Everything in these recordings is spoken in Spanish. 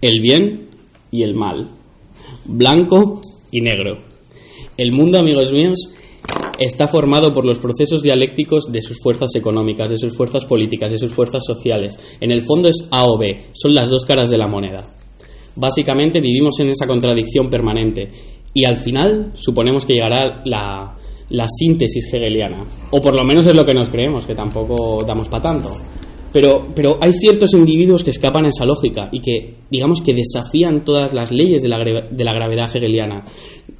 el bien y el mal, blanco y negro. El mundo, amigos míos, está formado por los procesos dialécticos de sus fuerzas económicas, de sus fuerzas políticas, de sus fuerzas sociales. En el fondo es A o B, son las dos caras de la moneda. Básicamente vivimos en esa contradicción permanente y al final suponemos que llegará la, la síntesis hegeliana, o por lo menos es lo que nos creemos, que tampoco damos para tanto. Pero, pero hay ciertos individuos que escapan a esa lógica y que, digamos, que desafían todas las leyes de la, de la gravedad hegeliana.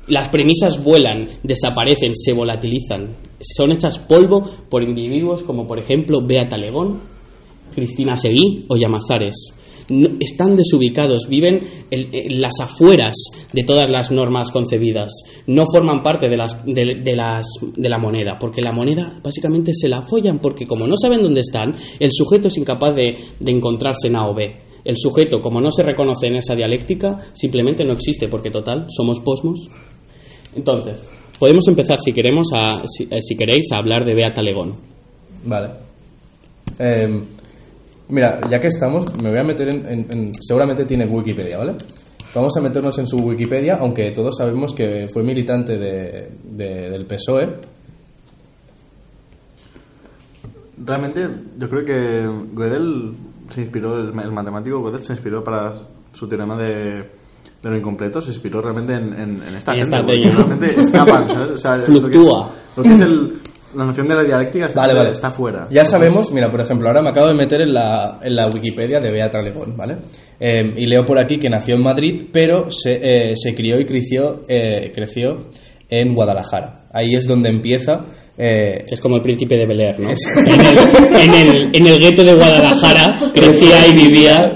Las premisas vuelan, desaparecen, se volatilizan. Son hechas polvo por individuos como, por ejemplo, Beata Legón, Cristina Seguí o Llamazares. Están desubicados, viven en, las afueras de todas las normas concebidas. No forman parte de, las, de, las, de la moneda, porque la moneda básicamente se la follan, porque como no saben dónde están, el sujeto es incapaz de, de encontrarse en A o B. El sujeto, como no se reconoce en esa dialéctica, simplemente no existe, porque total, somos posmos. Entonces, podemos empezar, si queremos, a, si, eh, queréis, a hablar de Beata Legón. Vale. Eh, mira, ya que estamos, me voy a meter en, en- en- Seguramente tiene Wikipedia, ¿vale? Vamos a meternos en su Wikipedia, aunque todos sabemos que fue militante de- de- del PSOE. Realmente, yo creo que Gödel se inspiró, el, el matemático Gödel se inspiró para su teorema de, de lo incompleto, se inspiró realmente en, en, en esta En gente, esta realmente escapan, ¿sabes? O sea, Fluctúa. Lo que es, lo que es el- la noción de la dialéctica está, Vale, vale. está fuera. Ya sabemos, mira, por ejemplo, ahora me acabo de meter en la, en la Wikipedia de Beata Legón, ¿vale? Eh, y leo por aquí que nació en Madrid, pero se, eh, se crió y creció, eh, creció en Guadalajara. Ahí es donde empieza. eh, Es como el príncipe de Bel Air, ¿no? En el, en el, en el gueto de Guadalajara crecía y vivía.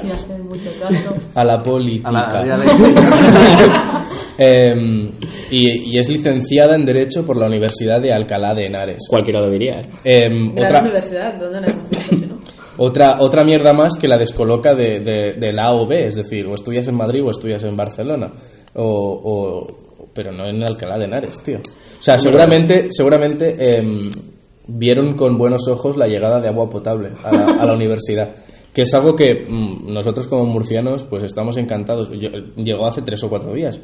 A la A política. la dialéctica. Eh, y, y es licenciada en Derecho por la Universidad de Alcalá de Henares. Cualquiera lo diría. ¿eh? Eh, Gran otra, universidad, ¿dónde no otra, otra mierda más que la descoloca de, de, de la A o B, es decir, o estudias en Madrid o estudias en Barcelona. O, o- pero no en Alcalá de Henares, tío. O sea, seguramente, seguramente em, vieron con buenos ojos la llegada de agua potable a la, a la universidad. Que es algo que mm, nosotros como murcianos pues estamos encantados. Yo- llegó hace tres o cuatro días.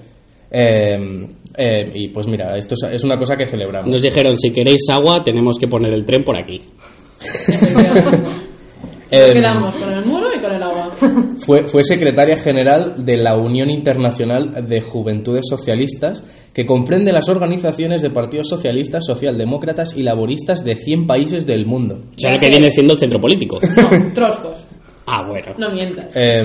Em, em, y pues mira, esto es, es una cosa que celebramos. Nos dijeron, si queréis agua, tenemos que poner el tren por aquí. Nos Em, quedamos con el muro y con el agua. Fue, fue secretaria general de la Unión Internacional de Juventudes Socialistas, que comprende las organizaciones de partidos socialistas, socialdemócratas y laboristas de 100 países del mundo. O sea, que viene siendo el centro político. No, troscos. Ah, bueno. No mientas. Eh,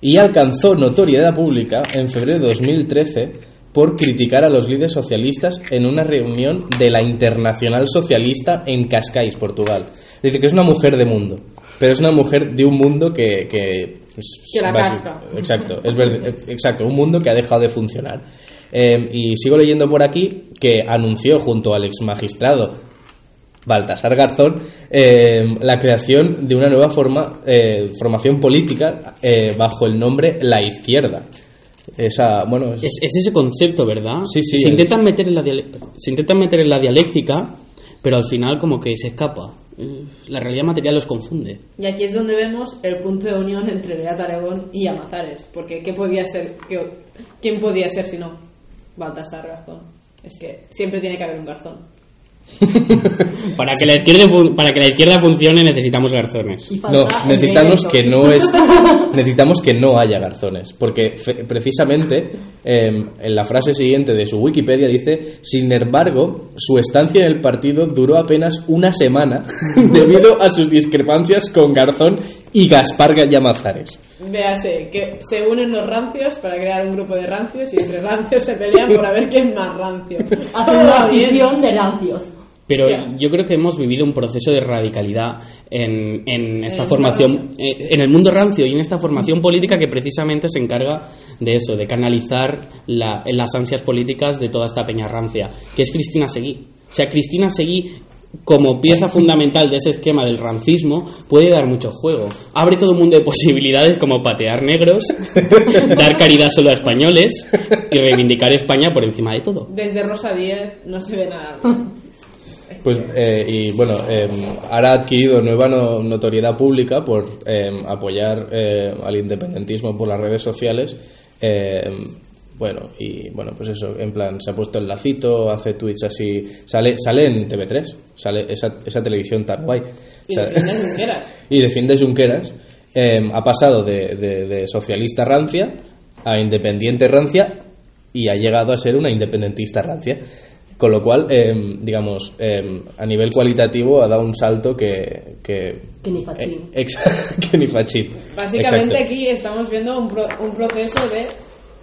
y alcanzó notoriedad pública en febrero de 2013 por criticar a los líderes socialistas en una reunión de la Internacional Socialista en Cascais, Portugal. Dice que es una mujer de mundo, pero es una mujer de un mundo que... que, Que la casca. Exacto, es ver- exacto, un mundo que ha dejado de funcionar. Eh, y sigo leyendo por aquí que anunció junto al ex magistrado Baltasar Garzón eh, la creación de una nueva forma, eh, formación política eh, bajo el nombre La Izquierda. Esa, bueno, es- Es, es ese concepto, ¿verdad? Sí, sí, Se es- intentan, meter en la se intentan meter en la dialéctica, pero al final como que se escapa. Eh, La realidad material los confunde. Y aquí es donde vemos el punto de unión entre Beata Aragón y Amazares. Porque ¿qué podía ser? qué- ¿quién podía ser si no? Baltasar Garzón. Es que siempre tiene que haber un garzón. Para que la izquierda, fun- para que la izquierda funcione necesitamos garzones. No, necesitamos que no es, necesitamos que no haya garzones, porque fe- precisamente eh, en la frase siguiente de su Wikipedia dice, sin embargo, su estancia en el partido duró apenas una semana debido a sus discrepancias con Garzón y Gaspar Llamazares. Véase, que se unen los rancios para crear un grupo de rancios y entre rancios se pelean por a ver quién es más rancio. Hace una afición de rancios. Pero yo creo que hemos vivido un proceso de radicalidad en, en esta el formación, eh, en el mundo rancio y en esta formación política que precisamente se encarga de eso, de canalizar la- las ansias políticas de toda esta peña rancia, que es Cristina Seguí. O sea, Cristina Seguí, como pieza fundamental de ese esquema del rancismo, puede dar mucho juego. Abre todo un mundo de posibilidades como patear negros, dar caridad solo a españoles y reivindicar España por encima de todo. Desde Rosa Díez no se ve nada. Pues, eh, y bueno, eh, ahora ha adquirido nueva no- notoriedad pública por eh, apoyar al independentismo por las redes sociales. eh, bueno, y bueno, pues eso, en plan, se ha puesto el lacito, hace tweets así. Sale, sale en TV3, sale esa, esa televisión tan guay. Y defiende Junqueras. y defiende Junqueras. ha pasado de, de- de socialista rancia a independiente rancia y ha llegado a ser una independentista rancia. Con lo cual, eh, digamos, eh, a nivel cualitativo ha dado un salto que... Que, Que ni fachín. eh, que ni fachín. Básicamente Exacto. aquí estamos viendo un, pro- un proceso de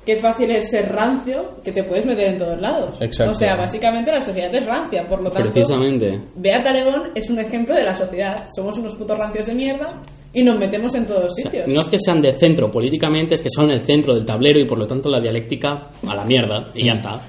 qué fácil es ser rancio, que te puedes meter en todos lados. Exacto. O sea, básicamente la sociedad es rancia, por lo tanto, Precisamente. Beata León es un ejemplo de la sociedad. Somos unos putos rancios de mierda y nos metemos en todos O sea, sitios. no es que sean de centro políticamente, es que son el centro del tablero y por lo tanto la dialéctica a la mierda y ya está.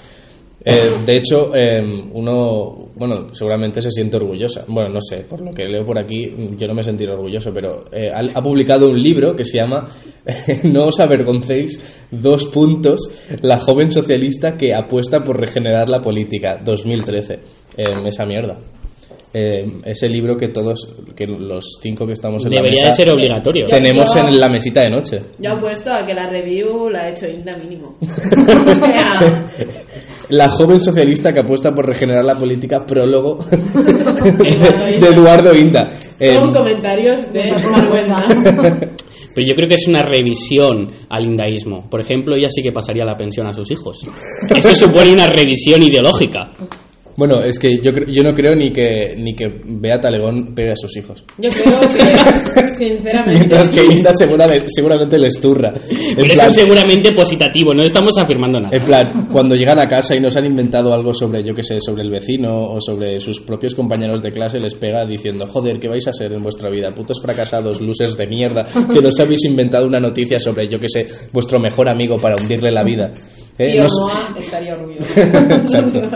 Eh, de hecho, eh, uno, bueno, seguramente se siente orgullosa. Bueno, no sé, por lo que leo por aquí, yo no me sentiré orgulloso, pero eh, ha, ha publicado un libro que se llama No os avergoncéis, dos puntos, la joven socialista que apuesta por regenerar la política, 2013. Eh, esa mierda. Eh, ese libro que todos, que los cinco que estamos en Debería la de mesa ser obligatorio. tenemos Yo- en la mesita de noche. Yo apuesto a que la review la ha hecho Inda mínimo. o sea, La joven socialista que apuesta por regenerar la política, prólogo de. Eduardo Inda. Eh, con comentarios de vergüenza. Pero yo creo que es una revisión al indaísmo. Por ejemplo, ella sí que pasaría la pensión a sus hijos. Eso supone una revisión ideológica. bueno, es que yo, yo no creo ni que, ni que Beata Legón pegue a sus hijos. Yo creo que, sinceramente, Mientras que Inda seguramente, seguramente les turra. En Pero plan, eso es seguramente positivo, no estamos afirmando nada. en plan, cuando llegan a casa y nos han inventado algo sobre, yo que sé, sobre el vecino o sobre sus propios compañeros de clase, les pega diciendo, joder, ¿qué vais a ser en vuestra vida? Putos fracasados, losers de mierda, que nos habéis inventado una noticia sobre, yo que sé, vuestro mejor amigo para hundirle la vida. Eh, Tío no sé- Moa estaría orgulloso. Exacto.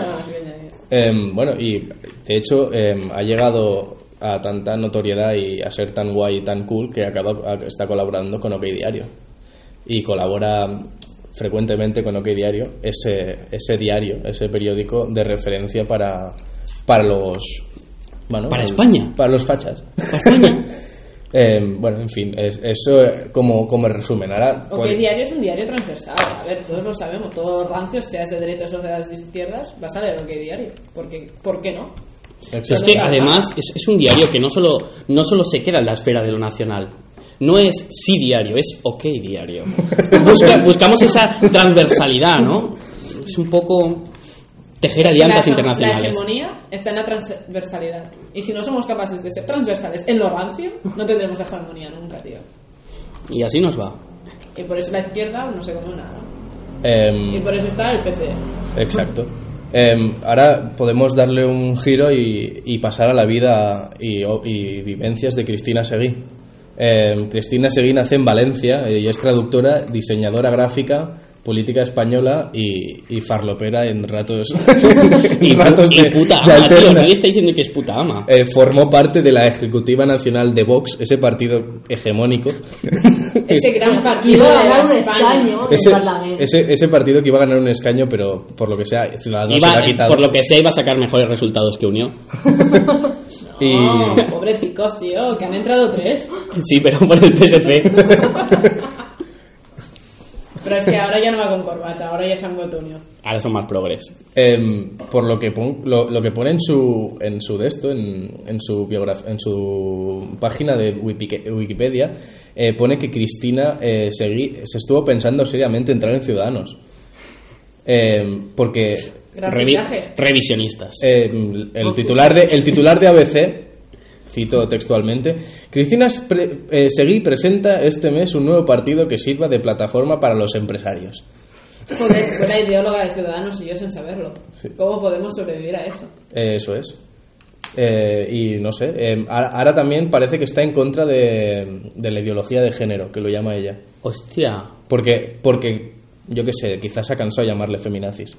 Em, bueno, y de hecho em, ha llegado a tanta notoriedad y a ser tan guay y tan cool que acaba, está colaborando con OK Diario. Y colabora frecuentemente con OK Diario, ese, ese diario, ese periódico de referencia para, para los... bueno, Para el- España. Para los fachas. Em, bueno, en fin, es- eso eh, como, como resumen. Ahora, OK cual- Diario es un diario transversal. A ver, todos lo sabemos. Todos rancios, seas de derechas o seas de izquierdas, vas a leer OK Diario. Porque, ¿Por qué no? Exacto. Es que además es, es un diario que no solo, no solo se queda en la esfera de lo nacional. No es sí diario, es ok diario. Busca- buscamos esa transversalidad, ¿no? Es un poco tejer alianzas la, internacionales. La hegemonía está en la transversalidad. Y si no somos capaces de ser transversales en lo rancio, no tendremos hegemonía nunca, tío. Y así nos va. Y por eso la izquierda no se come nada. Em, Y por eso está el PC. Exacto. Em, ahora podemos darle un giro y, y pasar a la vida y, y vivencias de Cristina Seguí. Em, Cristina Seguí nace en Valencia eh, y es traductora, diseñadora gráfica, política española y, y farlopera en ratos, Y, ratos y de, puta de ama, tío. alterna. Nadie está diciendo que es puta ama. Eh, formó parte de la Ejecutiva Nacional de Vox, ese partido hegemónico. Ese gran partido Iba a de ganar un escaño en ese, ese, ese partido que iba a ganar un escaño, pero por lo que sea, Ciudadanos se Iba- lo ha quitado. por lo que sea, iba a sacar mejores resultados que Unión. Y- No, pobrecicos, tío, que han entrado tres. Sí, pero por el PSC. Pero es que ahora ya no va con corbata, ahora ya vuelto unión. Ahora son más progres. Em, por lo que pon- lo, lo que pone en su en su de esto en, en su biograf- en su página de Wikipe- Wikipedia eh, pone que Cristina eh, se estuvo pensando seriamente entrar en Ciudadanos Em, porque Revi- revisionistas. em, el titular de el titular de ABC cito textualmente Cristina pre- eh, Seguí presenta este mes un nuevo partido que sirva de plataforma para los empresarios Joder, fue la ideóloga de Ciudadanos y yo sin saberlo. ¿Cómo podemos sobrevivir a eso? Eh, Eso es. Eh, y no sé, eh, ahora también parece que está en contra de, de la ideología de género, que lo llama ella. Hostia. Porque, porque yo qué sé, quizás se ha cansado de llamarle feminazis.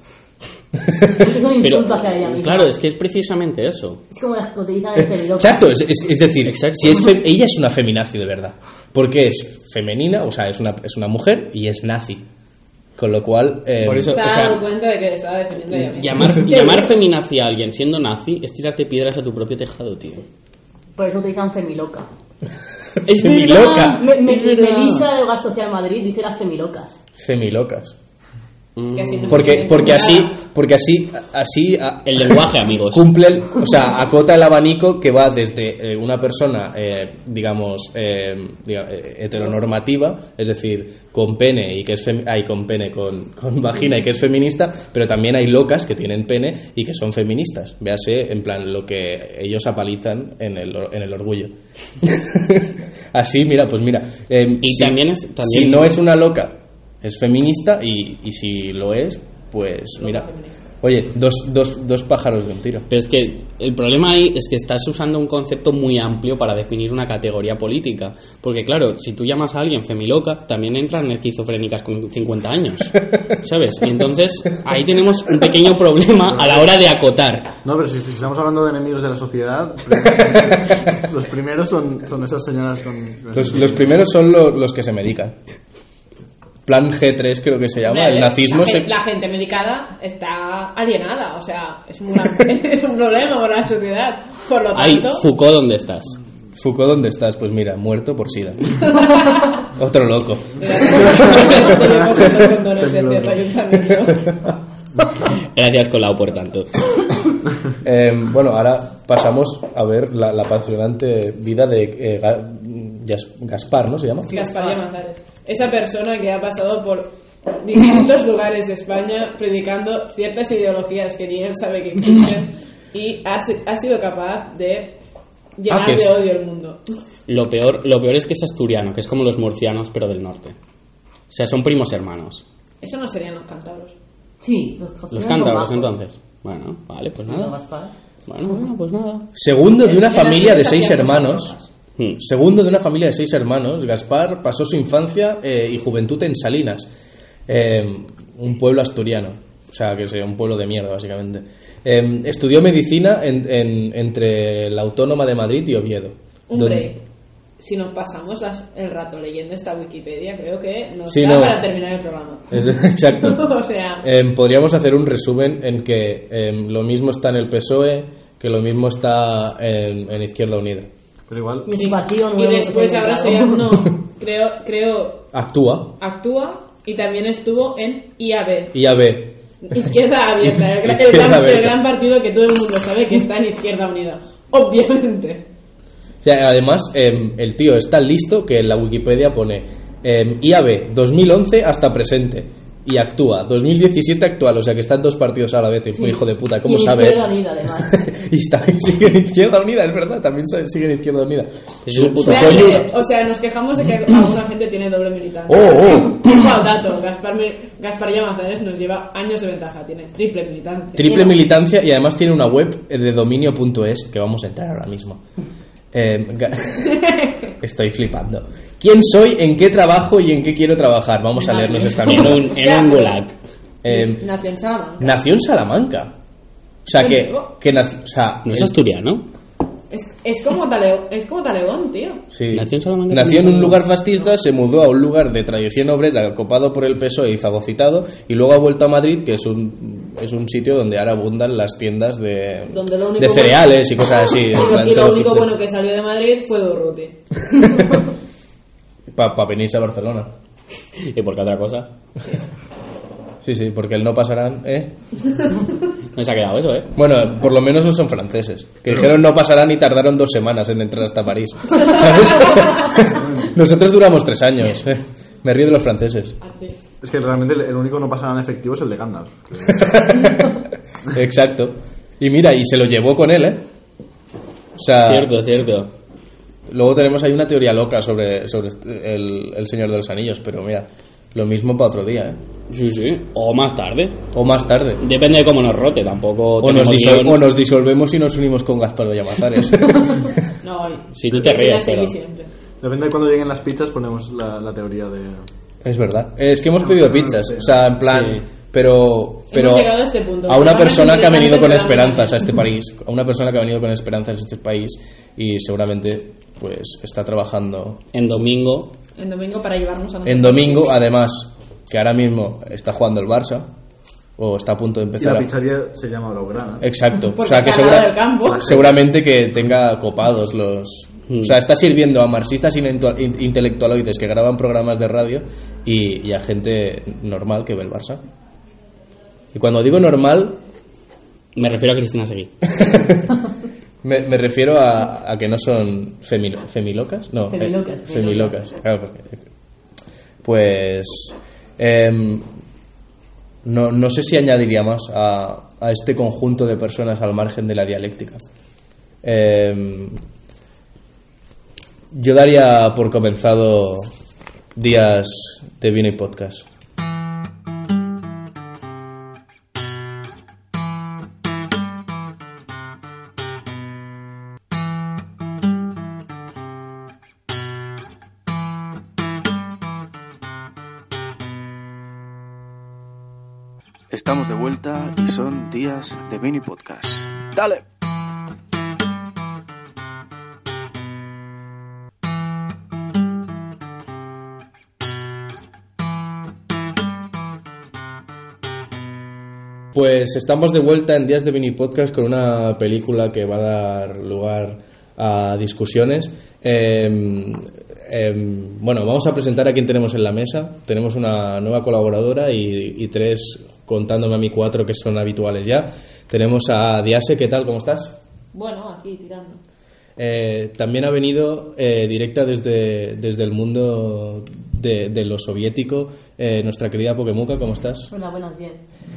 Es un Pero, insulto hacia ella misma. claro, es que es precisamente eso. Es como las que utilizan el cerebro. Exacto, es, es- es decir, Exacto. Si es fe- ella es una feminazi de verdad. Porque es femenina, o sea, es una, es una mujer y es nazi. Con lo cual, eh, Por eso- Se o ha sea, dado cuenta de que estaba defendiendo a ella misma. Llamar, llamar feminazi a alguien siendo nazi es tirarte piedras a tu propio tejado, tío. Por eso utilizan Femiloca. Es Femiloca. Me, me, verdad. Melissa de Hogar Social Madrid dice las femilocas. femilocas. Es que Porque, porque así, porque así, así El lenguaje, amigos. cumple, el- o sea, acota el abanico que va desde eh, una persona, eh, digamos, eh, diga- eh, heteronormativa, es decir, con pene y que es femi- ay, con pene, con, con vagina y que es feminista, pero también hay locas que tienen pene y que son feministas. Véase, en plan, lo que ellos apalizan en el, en el orgullo. Así, mira, pues mira. eh, Y si- también es- también- si no es una loca, es feminista y, y si lo es, pues mira. Oye, dos, dos, dos pájaros de un tiro. Pero es que el problema ahí es que estás usando un concepto muy amplio para definir una categoría política. Porque claro, si tú llamas a alguien femiloca, también entran esquizofrénicas con 50 años. ¿Sabes? Y entonces ahí tenemos un pequeño problema a la hora de acotar. No, pero si, si estamos hablando de enemigos de la sociedad, los primeros son, son esas señoras con... Los, primeros son lo- los que se medican. Plan G3 creo que se llama. Hombre, El nazismo la, se... gen- la gente medicada está alienada, o sea, es un, es un problema para la sociedad. Por lo Ay, tanto, Foucault, ¿dónde estás? Foucault, ¿dónde estás? Pues mira, muerto por sida. Otro loco. Gracias, Colau, por tanto. Eh, bueno, ahora pasamos a ver la, la apasionante vida de eh, Ga- Gas- Gaspar, ¿no se llama? Gaspar Llamazares. Esa persona que ha pasado por distintos lugares de España predicando ciertas ideologías que ni él sabe que existen y ha, si- ha sido capaz de llenar Ah, de es- odio el mundo. Lo peor, lo peor es que es asturiano, que es como los murcianos, pero del norte. O sea, son primos hermanos. Eso no serían los cántabros. Sí, los, Los cántabros, entonces. Bueno, vale, pues nada. Bueno, bueno, pues nada. Segundo de una familia de seis hermanos. Hmm. Segundo de una familia de seis hermanos, Gaspar pasó su infancia eh, y juventud en Salinas, eh, un pueblo asturiano, o sea, que es un pueblo de mierda, básicamente. Eh, estudió medicina en- en- entre la Autónoma de Madrid y Oviedo. Donde- si nos pasamos las- el rato leyendo esta Wikipedia, creo que nos Sí, da no. para terminar el programa. Es- exacto. o sea, Eh, podríamos hacer un resumen en que eh, lo mismo está en el PSOE, que lo mismo está en, en Izquierda Unida. Pero igual... Y y después ahora se no, creo, creo, Actúa. actúa y también estuvo en IAB, IAB. Izquierda Abierta, el, gran- el Izquierda gran, el Abierta. gran partido que todo el mundo sabe que está en Izquierda Unida. Obviamente. O sea, además, em, el tío es tan listo que en la Wikipedia pone em, IAB 2011 hasta presente y actúa 2017 actual, o sea que están dos partidos a la vez. Y fue hijo de puta, ¿cómo Y en sabe? Izquierda Unida, además. y está, sigue en Izquierda Unida, es verdad, también sigue en Izquierda Unida. Es un puto o sea, nos quejamos de que alguna gente tiene doble militancia. Oh, oh. Al dato, Gaspar, Gaspar Llamazares nos lleva años de ventaja, tiene triple militancia. Triple militancia y además tiene una web de dominio.es que vamos a entrar ahora mismo. Em, Estoy flipando. ¿Quién soy? ¿En qué trabajo y en qué quiero trabajar? Vamos a leernos esta En mierda. un, en un gulag. Em, Nació en Salamanca. nació en Salamanca. O sea que, que nació, o sea, No es el- asturiano. Es, es como Taleo, es como Talegón, tío. sí. Nació en Salamanca. Nació en un lugar fascista, se mudó a un lugar de tradición obrera copado por el PSOE y fagocitado, y luego ha vuelto a Madrid, que es un, es un sitio donde ahora abundan las tiendas de, Donde lo único de bueno- cereales y cosas así. Y lo, y lo único bueno que salió de Madrid fue Durruti. Para venirse a Barcelona. ¿Y por qué otra cosa? Sí, sí, porque el no pasarán, ¿eh? No se ha quedado eso, ¿eh? Bueno, por lo menos no son franceses. Que dijeron no pasarán y tardaron dos semanas en entrar hasta París. ¿Sabes? O sea, nosotros duramos tres años. ¿eh? Me río de los franceses. Es. Que realmente el, único no pasará en efectivo es el de Gandalf. Exacto. Y mira, y se lo llevó con él, ¿eh? O sea, Cierto, cierto. luego tenemos ahí una teoría loca sobre, sobre el, el Señor de los Anillos, pero mira, lo mismo para otro día, ¿eh? Sí, sí. O más tarde. O más tarde. Depende de cómo nos rote, tampoco O nos, tenemos disol- guion. o nos disolvemos y nos unimos con Gaspar de Llamazares. No, Si tú te ríes, pero- siempre. Depende de cuando lleguen las pizzas, ponemos la, la teoría de... Es verdad. Es que hemos pedido pizzas. O sea, en plan. Sí. Pero. pero Hemos llegado a este punto. A una persona que ha venido con esperanzas a este país. A una persona que ha venido con esperanzas a este país. Y seguramente, pues, está trabajando. En domingo. En domingo para llevarnos a nosotros. En domingo, además. que ahora mismo está jugando el Barça o está a punto de Y empezar la a... pizzería se llama Blaugrana. Exacto. O sea, que segura- campo. seguramente que tenga copados los... Mm. O sea, está sirviendo a marxistas intelectualoides que graban programas de radio y, y a gente normal que ve el Barça. Y cuando digo normal, Me refiero a Cristina Seguí. me, me refiero a, a que no son femilo- femilocas. No, eh, Femilocas, femilocas. Claro, porque- pues... em, no, no sé si añadiría más a, a este conjunto de personas al margen de la dialéctica. Em, yo daría por comenzado días de vino y podcast. Estamos de vuelta y son días de mini podcast. ¡Dale! Pues estamos de vuelta en Días de Mini Podcast con una película que va a dar lugar a discusiones. Em, em, bueno, vamos a presentar a quien tenemos en la mesa. Tenemos una nueva colaboradora y, y tres, contándome a mí cuatro que son habituales ya. Tenemos a Diase, ¿qué tal? ¿Cómo estás? Bueno, aquí tirando. Eh, también ha venido eh, directa desde, desde el mundo de, de lo soviético eh, nuestra querida Pokemuka, ¿cómo estás? Hola, buenas, bien.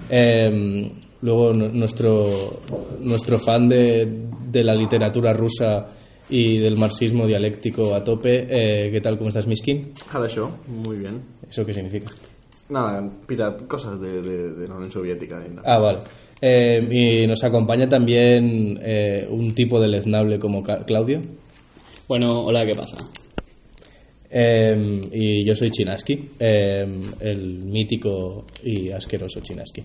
Em, luego nuestro, nuestro fan de, de, la literatura rusa y del marxismo dialéctico a tope, ¿qué tal? ¿Cómo estás, Miskin? Hadasho, muy bien. ¿Eso qué significa? Nada, pira, cosas de, de, de la Unión Soviética. y nada. Ah, vale. Eh, y nos acompaña también eh, un tipo deleznable como Ca- Claudio. Bueno, hola, ¿qué pasa? Eh, y yo soy Chinaski, eh, el mítico y asqueroso Chinaski.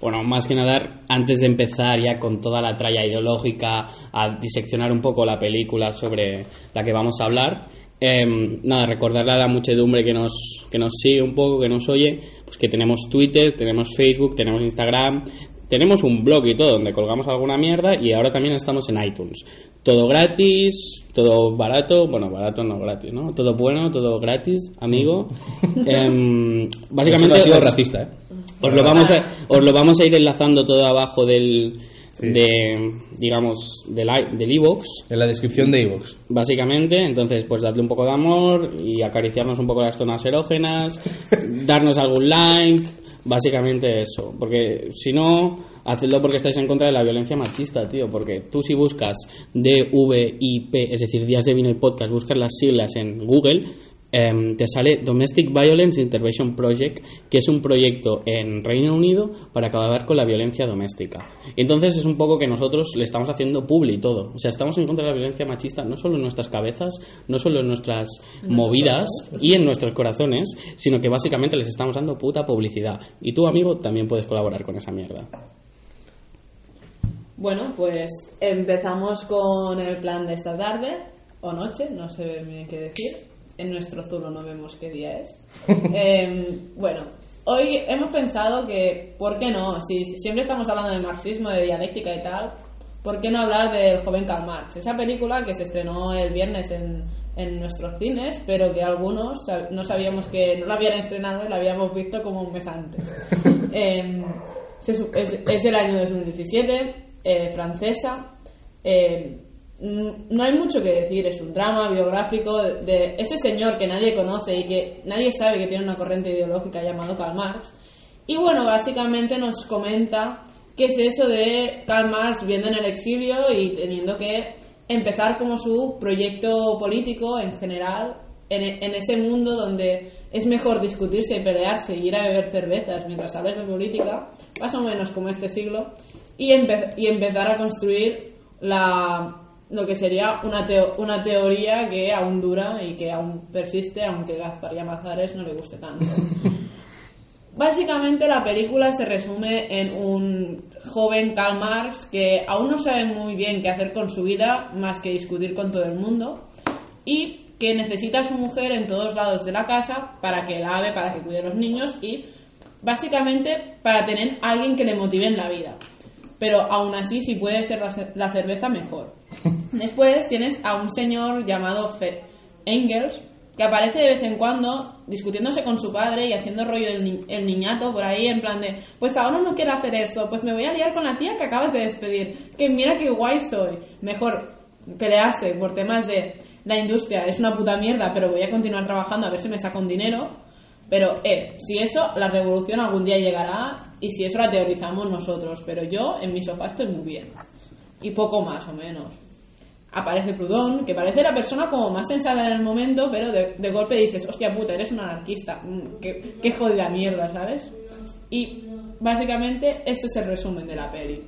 Bueno, más que nada, antes de empezar ya con toda la tralla ideológica, a diseccionar un poco la película sobre la que vamos a hablar, em, nada, recordarle a la muchedumbre que nos, que nos sigue un poco, que nos oye, pues que tenemos Twitter, tenemos Facebook, tenemos Instagram, tenemos un blog y todo, donde colgamos alguna mierda y ahora también estamos en iTunes. Todo gratis, todo barato, bueno, barato no gratis, ¿no? Todo bueno, todo gratis, amigo. Em, básicamente... Eso ha sido os- racista, ¿eh? os lo vamos a, os lo vamos a ir enlazando todo abajo del de digamos del del iVoox, En la descripción de iVoox. básicamente entonces pues darle un poco de amor y acariciarnos un poco las zonas erógenas darnos algún like. Básicamente eso porque si no hacedlo porque estáis en contra de la violencia machista tío porque tú si buscas DVIP es decir días de vino y podcast buscas las siglas en Google em, te sale Domestic Violence Intervention Project, que es un proyecto en Reino Unido para acabar con la violencia doméstica. Entonces es un poco que nosotros le estamos haciendo publi todo. O sea, estamos en contra de la violencia machista no solo en nuestras cabezas, no solo en nuestras movidas y en nuestros corazones, sino que básicamente les estamos dando puta publicidad. Y tú, amigo, también puedes colaborar con esa mierda. Bueno, pues empezamos con el plan de esta tarde o noche, no sé bien qué decir. En nuestro zulo no vemos qué día es. Em, bueno, hoy hemos pensado que, ¿por qué no? Si, si siempre estamos hablando de marxismo, de dialéctica y tal, ¿por qué no hablar del joven Karl Marx? Esa película que se estrenó el viernes en, en nuestros cines, pero que algunos no sabíamos que no la habían estrenado y la habíamos visto como un mes antes. Em, es, es del año 2017, eh, francesa. Eh, mm, no hay mucho que decir, es un drama biográfico de, ese señor que nadie conoce y que nadie sabe que tiene una corriente ideológica llamado Karl Marx. Y bueno, básicamente nos comenta qué es eso de Karl Marx viendo en el exilio y teniendo que empezar como su proyecto político en general en, ese mundo donde es mejor discutirse y pelearse y ir a beber cervezas mientras hablas de política, más o menos como este siglo, y, y empezar a construir la, lo que sería una, teo- una teoría que aún dura y que aún persiste, aunque Gaspar Llamazares no le guste tanto. Básicamente la película se resume en un joven Karl Marx que aún no sabe muy bien qué hacer con su vida más que discutir con todo el mundo y que necesita a su mujer en todos lados de la casa para que lave, para que cuide a los niños y básicamente para tener a alguien que le motive en la vida. Pero aún así, si puede ser la, ce- la cerveza, mejor. Después tienes a un señor llamado Fe- Engels, que aparece de vez en cuando discutiéndose con su padre y haciendo rollo el, ni- el niñato por ahí, en plan de, pues ahora no quiero hacer eso, pues me voy a liar con la tía que acabas de despedir, que mira qué guay soy. Mejor pelearse por temas de la industria es una puta mierda, pero voy a continuar trabajando a ver si me saco un dinero. Pero, eh, si eso, la revolución algún día llegará y si eso la teorizamos nosotros. Pero yo en mi sofá estoy muy bien. Y poco más o menos. Aparece Proudhon, que parece la persona como más sensata en el momento, pero de, de golpe dices, hostia puta, eres un anarquista. Mm, qué, qué jodida mierda, ¿sabes? Y básicamente este es el resumen de la peli.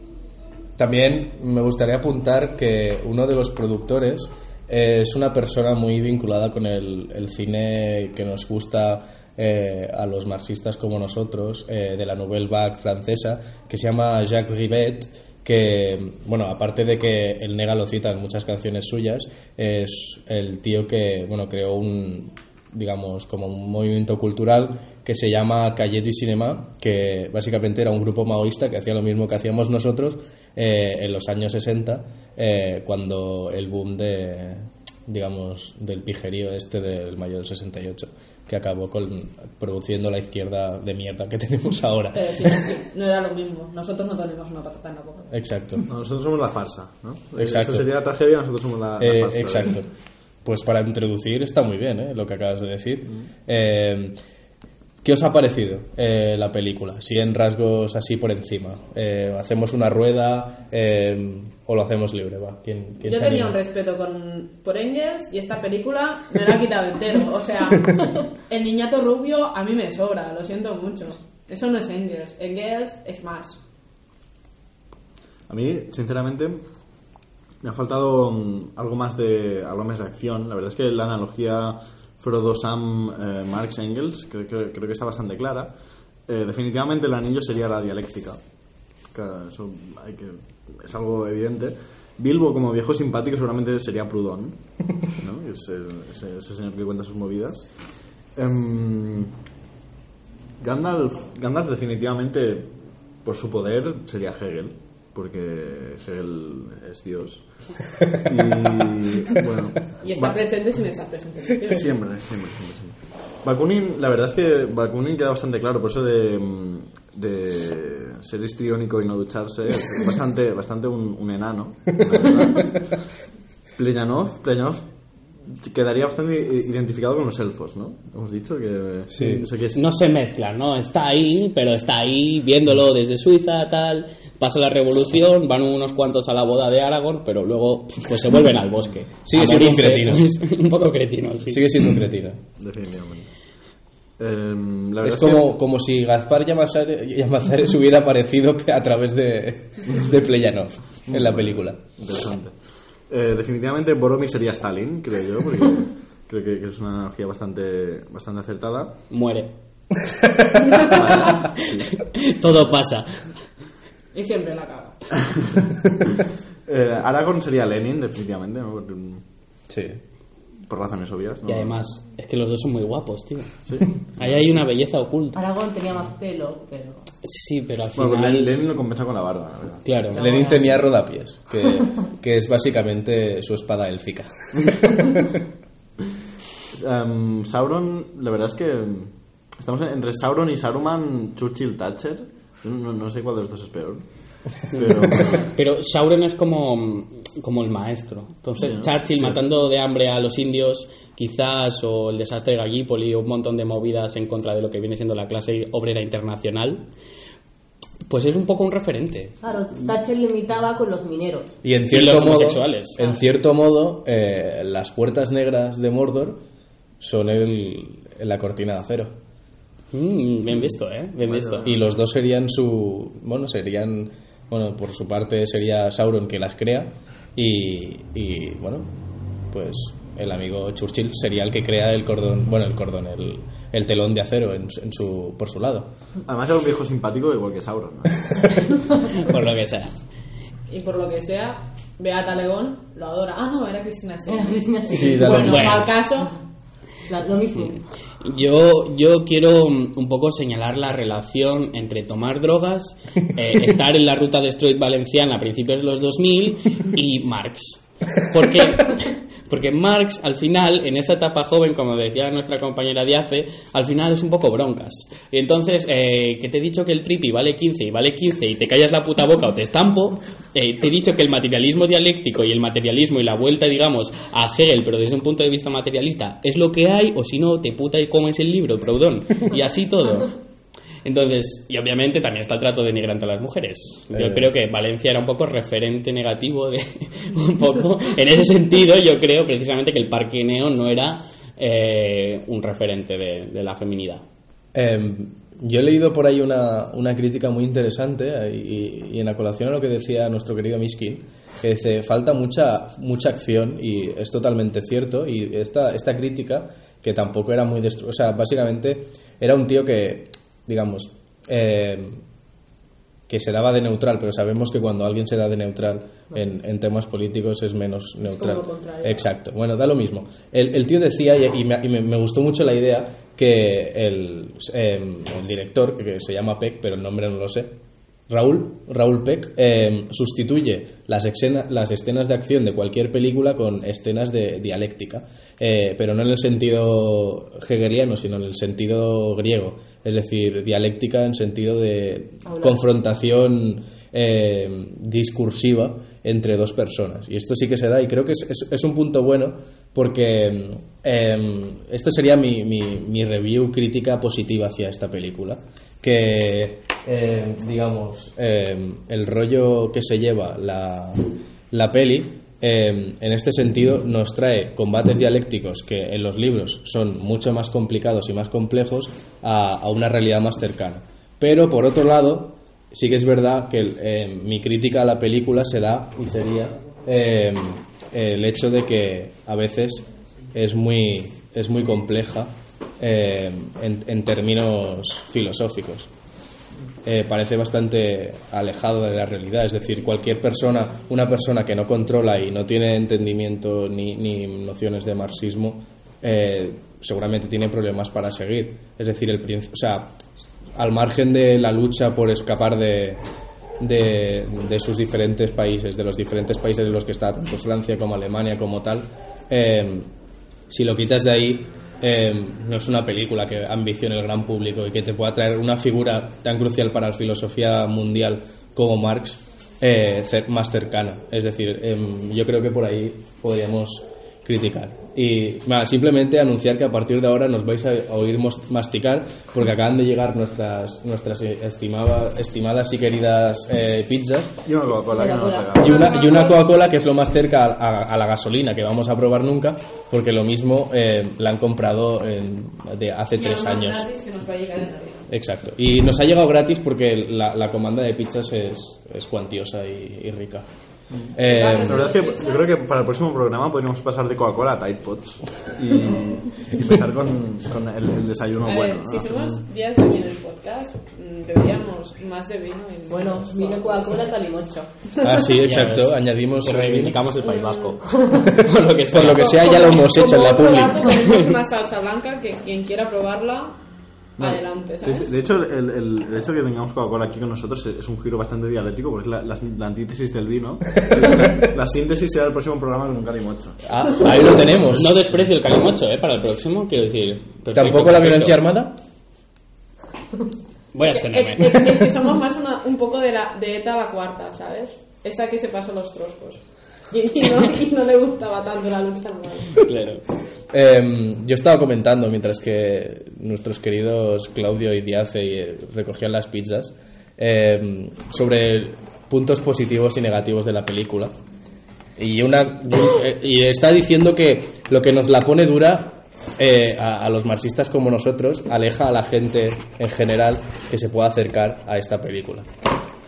También me gustaría apuntar que uno de los productores es una persona muy vinculada con el, el cine que nos gusta eh, a los marxistas como nosotros, eh, de la Nouvelle Vague francesa, que se llama Jacques Rivet, que, bueno, aparte de que el Nega lo cita en muchas canciones suyas, es el tío que, bueno, creó un, digamos, como un movimiento cultural que se llama Calle du Cinema, que básicamente era un grupo maoísta que hacía lo mismo que hacíamos nosotros eh, en los años 60, eh, cuando el boom de, digamos, del pijerío este del mayo del 68, que acabó con, produciendo la izquierda de mierda que tenemos ahora. Pero sí, sí, no era lo mismo. Nosotros no tenemos una patata en la boca. Exacto. No, nosotros somos la farsa, ¿no? Exacto. Eso sería la tragedia, nosotros somos la, la Eh, farsa. exacto. Pues para introducir está muy bien ¿eh? lo que acabas de decir. Eh, ¿Qué os ha parecido eh, la película? Si en rasgos así por encima. Eh, ¿Hacemos una rueda eh, o lo hacemos libre? Va? ¿Quién, quién Yo tenía anima? un respeto con, por Engels y esta película me la ha quitado entero. O sea, el niñato rubio a mí me sobra, lo siento mucho. Eso no es Engels. Engels es más. A mí, sinceramente, me ha faltado mm, algo más de algo más de acción. La verdad es que la analogía Frodo Sam eh, Marx Engels creo, creo que está bastante clara. Eh, definitivamente el anillo sería la dialéctica. Claro, eso hay que, es algo evidente. Bilbo, como viejo simpático, seguramente sería Proudhon, ¿no? Ese, ese- ese señor que cuenta sus movidas. Em, Gandalf, Gandalf definitivamente, por su poder, sería Hegel, porque Hegel es Dios. Y bueno, Y está va- presente sin estar presente. Siempre, siempre, siempre, siempre. Bakunin, la verdad es que Bakunin queda bastante claro, por eso de, de ser histriónico y no ducharse, es bastante, bastante un, un enano. Pleyanov, Pleyanov quedaría bastante identificado con los elfos, ¿no? Hemos dicho que... Sí. o sea, que es- No se mezcla, ¿no? Está ahí, pero está ahí viéndolo desde Suiza, tal. Pasa la revolución, van unos cuantos a la boda de Aragorn, pero luego pues se vuelven al bosque. Sigue siendo un cretino. un poco cretino, sí. Sigue siendo un cretino. Definitivamente. Em, la Es que- como, como si Gaspar Llamazares hubiera aparecido a través de, de Pleyanov en la película. Interesante. Eh, definitivamente Boromir sería Stalin, creo yo, porque creo que, que es una analogía bastante, bastante acertada. Muere. Todo pasa. Y siempre la caga. Eh, Aragorn sería Lenin, definitivamente, ¿no? Por, Sí. por razones obvias. ¿no? Y además, es que los dos son muy guapos, tío. Ahí hay una belleza oculta. Aragón tenía más pelo, pero. Sí, pero al Bueno, final... Lenin, Lenin lo compensa con la barba, la verdad. Claro. Lenin tenía rodapiés, que, que es básicamente su espada élfica. Em, Sauron, la verdad es que estamos entre Sauron y Saruman, Churchill, Thatcher. No, no sé cuál de los dos es peor. Pero, Pero Sauron es como, como el maestro. Entonces, Sí, ¿no? Churchill Sí. matando de hambre a los indios, quizás, o el desastre de Gallipoli, o un montón de movidas en contra de lo que viene siendo la clase obrera internacional, pues es un poco un referente. Claro, Thatcher limitaba con los mineros. Y en Y cierto los modo, homosexuales. en cierto modo eh, las puertas negras de Mordor son el, la cortina de acero. Mm, bien visto, ¿eh? Bien visto. Y los dos serían su. Bueno, serían. Bueno, por su parte sería Sauron que las crea. Y, y bueno, pues el amigo Churchill sería el que crea el cordón. Bueno, el cordón, el, el telón de acero en, su- en su, por su lado. además era un viejo simpático igual que Sauron. ¿no? Por lo que sea. Y por lo que sea, Beata León lo adora. Ah, no, era Cristina Era. Cristina Sí, Bueno, mismo. al caso, Lo mismo. Yo, yo quiero un poco señalar la relación entre tomar drogas, eh, estar en la ruta Destroyed Valenciana a principios de los 2000 y Marx. Porque, porque Marx, al final, en esa etapa joven, como decía nuestra compañera Diace, al final es un poco broncas. Y entonces, eh, que te he dicho que el tripi vale 15 y vale 15 y te callas la puta boca o te estampo, eh, te he dicho que el materialismo dialéctico y el materialismo y la vuelta, digamos, a Hegel, pero desde un punto de vista materialista, es lo que hay, o si no, te puta y comes el libro, perdón. Y así todo. Entonces, y obviamente también está el trato denigrante a las mujeres. Yo Eh. creo que Valencia era un poco referente negativo de un poco. En ese sentido, yo creo precisamente que el Parque Neo no era eh, un referente de, de la feminidad. Eh, yo he leído por ahí una, una crítica muy interesante eh, y, y en la colación a lo que decía nuestro querido Miskin, que dice, falta mucha, mucha acción y es totalmente cierto y esta, esta crítica, que tampoco era muy... O sea, básicamente era un tío que, digamos, eh, que se daba de neutral, pero sabemos que cuando alguien se da de neutral en, en temas políticos es menos neutral. lo. Exacto. Bueno, da lo mismo. El, el tío decía, y, y me, y me- gustó mucho la idea, que el, em, el director, que se llama Peck, pero el nombre no lo sé, Raúl, Raúl Peck, em, sustituye las, escena- las escenas de acción de cualquier película con escenas de dialéctica, eh, pero no en el sentido hegeliano, sino en el sentido griego, es decir, dialéctica en sentido de confrontación eh, discursiva entre dos personas. Y esto sí que se da y creo que es, es- es un punto bueno porque em, esto sería mi, mi- mi review crítica positiva hacia esta película. Que, em, digamos, em, el rollo que se lleva la, la peli, em, en este sentido, nos trae combates dialécticos que en los libros son mucho más complicados y más complejos a, una realidad más cercana. Pero, por otro lado, sí que es verdad que eh, mi crítica a la película se da y sería eh, el hecho de que a veces es muy, es muy compleja eh, en términos filosóficos. Eh, parece bastante alejado de la realidad. Es decir, cualquier persona, una persona que no controla y no tiene entendimiento ni, ni nociones de marxismo, eh, seguramente tiene problemas para seguir. Es decir, el, o sea, al margen de la lucha por escapar de, de, de sus diferentes países, de los diferentes países en los que está, tanto Francia como Alemania como tal, eh, si lo quitas de ahí, eh, no es una película que ambicione el gran público y que te pueda traer una figura tan crucial para la filosofía mundial como Marx eh, más cercana. Es decir, em, yo creo que por ahí podríamos criticar. Y simplemente anunciar que a partir de ahora nos vais a oír masticar porque acaban de llegar nuestras, nuestras eh, estimaba- estimadas y queridas eh, pizzas Y una Coca-Cola que nos y una, y una Coca-Cola que es lo más cerca a, a- a la gasolina que vamos a probar nunca, porque lo mismo eh, la han comprado en- de hace y tres años. gratis que nos va a llegar en Navidad. Exacto. Y nos ha llegado gratis porque la, la comanda de pizzas es, es cuantiosa y, y rica. Eh, La verdad es que yo creo que para el próximo programa podríamos pasar de Coca-Cola a Tide Pods y, y empezar con, con el, el desayuno ver, bueno. ¿no? si somos días de vino en el podcast, mm, deberíamos más de vino y Bueno, vino Coca-Cola Calimocho. ah, sí, exacto. Añadimos. Reivindicamos el Mm. País Vasco. Por lo que sea. Por lo que sea, ya lo hemos hecho en la pública. tenemos una salsa blanca que quien quiera probarla, adelante, De, ¿sabes? de hecho, el, el- el hecho de que tengamos Coca-Cola aquí con nosotros es un giro bastante dialéctico porque es la, la- la antítesis del vino. la síntesis será el próximo programa con un calimocho. Ah, ahí lo tenemos. No desprecio el calimocho, ¿eh? Para el próximo, quiero decir. perfecto, Tampoco la perfecto. violencia armada. Voy a abstenerme. es- es que somos más una- un poco de, la, de ETA la cuarta, ¿sabes? Esa que se pasó los troscos. Y, y no, y no le gustaba tanto la lucha armada. Claro. Eh, yo estaba comentando mientras que nuestros queridos Claudio y Diace eh, recogían las pizzas eh, sobre puntos positivos y negativos de la película. Y, una, y, eh, está diciendo que lo que nos la pone dura eh, a, los marxistas como nosotros aleja a la gente en general que se pueda acercar a esta película.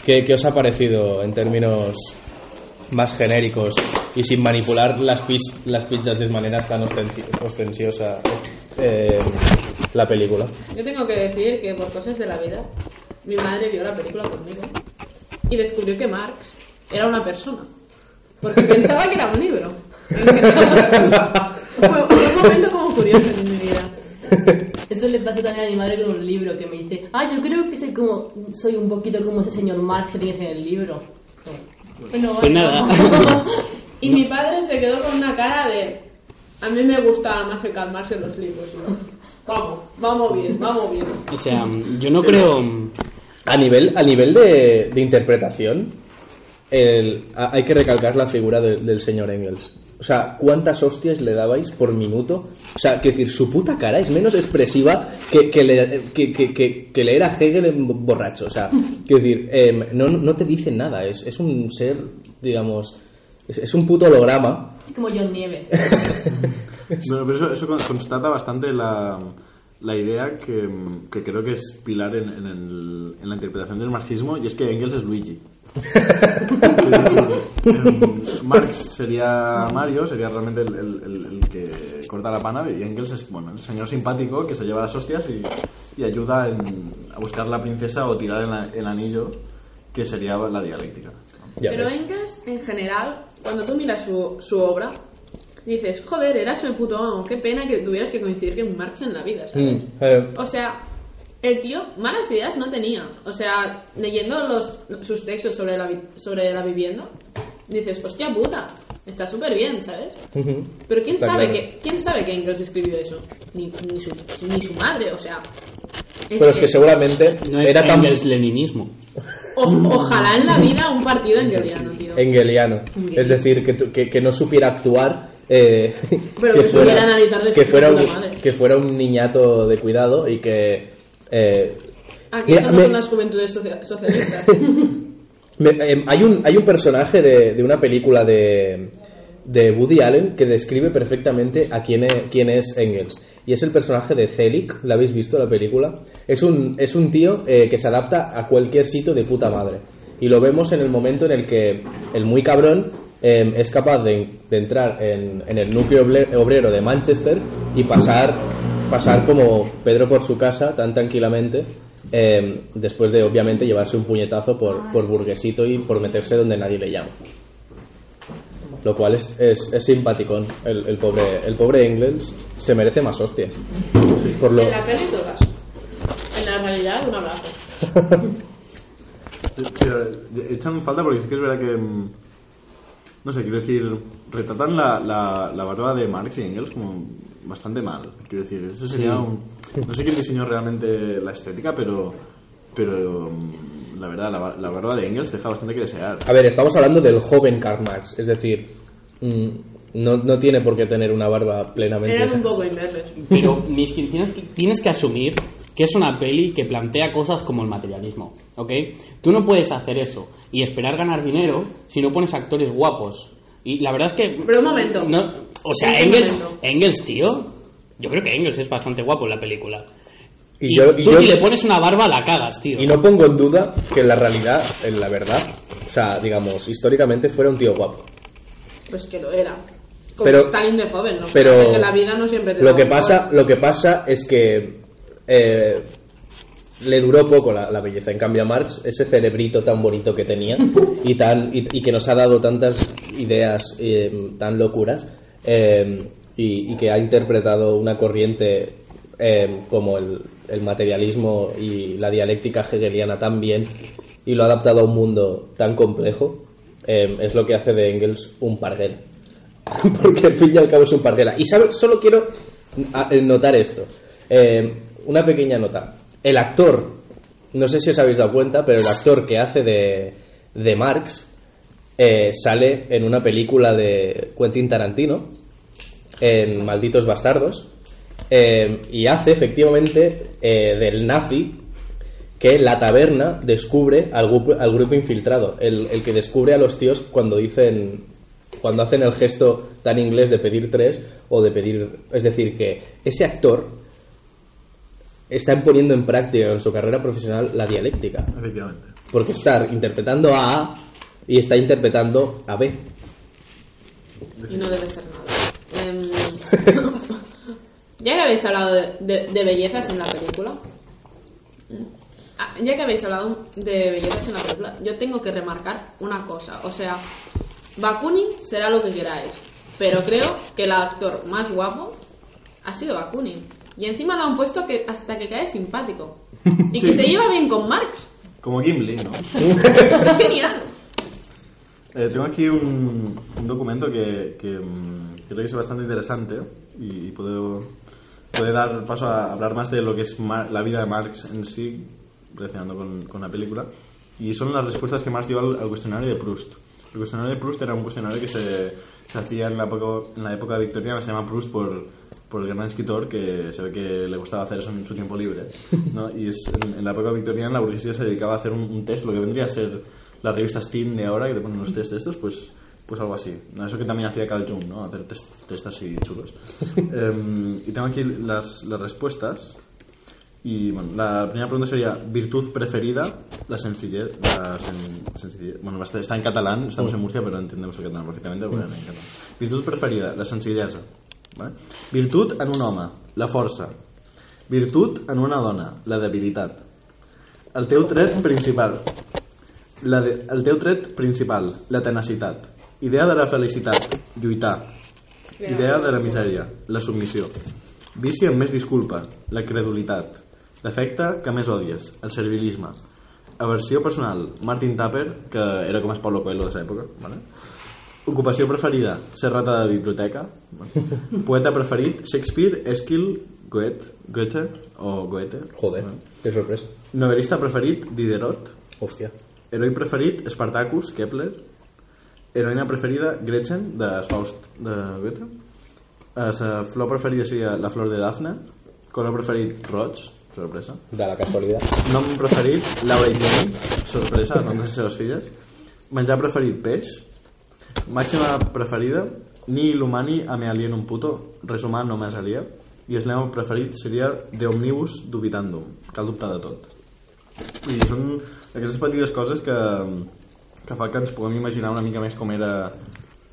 ¿Qué, qué os ha parecido en términos más genéricos y sin manipular las, pis- las pizzas de maneras tan ostensi- ostensiosa eh, la película. Yo tengo que decir que por cosas de la vida, mi madre vio la película conmigo y descubrió que Marx era una persona. Porque pensaba que era un libro. Fue un momento como curioso en mi vida. Eso le pasa también a mi madre con un libro que me dice, ah, yo creo que soy como, soy un poquito como ese señor Marx que tienes en el libro. Bueno, Pues vale, nada. Y mi padre se quedó con una cara de. A mí me gustaba más que en los libros. Vamos, vamos bien, vamos bien. O sea, yo no creo. A nivel, a nivel de, de interpretación, el- a- hay que recalcar la figura de- del señor Engels. O sea, ¿cuántas hostias le dabais por minuto? O sea, que decir, su puta cara es menos expresiva que, que, le- que- que- que- que leer a Hegel borracho. O sea, que decir, em, no, no te dice nada. Es, es un ser, digamos, es, es un puto holograma. Es como John Nieve. Bueno, pero eso, eso con- constata bastante la, la idea que, que creo que es pilar en, en el- en la interpretación del marxismo y es que Engels es Luigi. Em, Marx sería Mario, sería realmente el, el- el- el que corta la pana y Engels es bueno, el señor simpático que se lleva las hostias y, y ayuda en- a buscar la princesa o tirar el, a- el anillo que sería la dialéctica. Ya Pero ves. Engels, en general, cuando tú miras su, su obra, dices, joder, eras el puto amo, qué pena que tuvieras que coincidir con Marx en la vida, ¿sabes? Mm, eh, O sea, el tío malas ideas no tenía. O sea, leyendo los, sus textos sobre la, vi- sobre la vivienda, dices, hostia puta, está súper bien, ¿sabes? Pero ¿quién Está sabe, claro. que, ¿quién sabe que Engels escribió eso? Ni, ni, su, ni su madre, o sea... Pero es que seguramente No es era tan Engels leninismo. o- ojalá en la vida un partido engeliano, tío. engeliano. Es decir, que, tu- que, que no supiera actuar. eh, Pero que supiera analizar de su que fuera, un, que fuera un niñato de cuidado y que. Eh, Aquí Mira, somos me- unas juventudes socia- socialistas. me- eh, hay, un, hay un personaje de, de una película de, de Woody Allen que describe perfectamente a quién es, quién es Engels. Y es el personaje de Zelig. ¿La habéis visto la película? Es un, es un tío eh, que se adapta a cualquier sitio de puta madre. Y lo vemos en el momento en el que el muy cabrón eh, es capaz de, de entrar en, en el núcleo obrero de Manchester y pasar, pasar como Pedro por su casa tan tranquilamente, eh, después de obviamente llevarse un puñetazo por, por burguesito y por meterse donde nadie le llama. Lo cual es, es, es simpaticón. El, el pobre, el pobre Engels se merece más hostias. Por lo, En la peli todas. En la realidad, un abrazo. Sí, echan falta porque sí que es verdad que. No sé, quiero decir. Retratan la, la, la barba de Marx y Engels como bastante mal. Quiero decir, eso sería un. No sé quién diseñó realmente la estética, pero. Pero. mm, La verdad, la, la barba de Engels deja bastante que desear. A ver, estamos hablando del joven Karl Marx, es decir, mm, no, no tiene por qué tener una barba plenamente. Eran esa- un poco inverles. Pero tienes que, tienes que asumir que es una peli que plantea cosas como el materialismo, ¿ok? Tú no puedes hacer eso y esperar ganar dinero si no pones actores guapos. Y la verdad es que... Pero un momento. no- o sea, Engels, momento. Engels, tío, yo creo que Engels es bastante guapo en la película. Y Y, yo- y tú yo- si le pones una barba la cagas, tío. Y no pongo en duda que en la realidad, en la verdad, o sea, digamos, históricamente fuera un tío guapo. Pues que lo era. Como Pero- Stalin de joven, ¿no? pero Porque la vida no siempre te lo que pasa lo que pasa es que eh, le duró poco la, belleza en cambio a Marx ese cerebrito tan bonito que tenía y tan y, que nos ha dado tantas ideas eh, tan locuras eh, y, que ha interpretado una corriente eh, como el, materialismo y la dialéctica hegeliana tan bien y lo ha adaptado a un mundo tan complejo es lo que hace de Engels un parguel porque al fin y al cabo es un parguela. Y solo quiero notar esto. Una pequeña nota. El actor, no sé si os habéis dado cuenta, pero el actor que hace de, de Marx eh, sale en una película de Quentin Tarantino, en Malditos Bastardos, eh, y hace efectivamente eh, del nazi que la taberna descubre al grupo, al grupo infiltrado, el, el que descubre a los tíos cuando dicen cuando hacen el gesto tan inglés de pedir tres o de pedir es decir que ese actor está poniendo en práctica en su carrera profesional la dialéctica Efectivamente. porque está interpretando a A y está interpretando a B Y no debe ser nada. Em, ya que habéis hablado de, de- de bellezas en la película, ah, ya que habéis hablado de bellezas en la película, yo tengo que remarcar una cosa. O sea, Bakunin será lo que queráis, pero creo que el actor más guapo ha sido Bakunin. Y encima lo han puesto que hasta que cae simpático. Y que se lleva bien con Marx. Como Gimli, ¿no? Es genial. Eh, tengo aquí un, un documento que, que, mm, creo que es bastante interesante y, puedo, puede dar paso a hablar más de lo que es Mar- la vida de Marx en sí, relacionando con, con la película. Y son las respuestas que Marx dio al, al cuestionario de Proust. El cuestionario de Proust era un cuestionario que se, se hacía en la, época, en la época victoriana, se llama Proust por, por el gran escritor que se ve que le gustaba hacer eso en su tiempo libre. ¿no? Y es, en, en la época victoriana la burguesía se dedicaba a hacer un, un test, lo que vendría a ser las revistas teen de ahora, que te ponen los test de estos, pues, pues algo así. Eso que también hacía Carl Jung, ¿no? hacer test, test así chulos. Em, y tengo aquí las, las respuestas. Y bueno, la primera pregunta sería: ¿virtud preferida? La sencillez. La sen- sencillez. Bueno, está en catalán, estamos en Murcia, pero entendemos el catalán perfectamente. Bueno, en catalán. Virtud preferida, la senzillesa. Vale? Virtut en un home, la força. Virtut en una dona, la debilitat. El teu tret principal. La de, el teu tret principal, la tenacitat. Idea de la felicitat, lluitar. Idea de la misèria, la submissió. Vici amb més disculpa, la credulitat. Defecte que més odies, el servilisme. Aversió personal, Martin Tupper, que era com es Paulo Coelho de l'època. època. Vale? Ocupació preferida, ser rata de biblioteca. Poeta preferit, Shakespeare, Esquil, Goethe, Goethe o Goethe. Joder, qué sorpresa. Novelista preferit, Diderot. Hostia. Heroi preferit, Spartacus, Kepler. Heroïna preferida, Gretchen, de Faust de Goethe. Eh, La flor preferida seria la flor de Dafne. Color preferit, roig, sorpresa. Da la casualidad. Nom preferit, Laura i Jenny, sorpresa, nom de les seves filles. Menjar preferit, peix. Màxima preferida, ni l'humani a me alien puto, res humà no més alia. I el lema preferit seria de omnibus dubitandum, cal dubtar de tot. I són aquestes petites coses que, que fa que ens puguem imaginar una mica més com era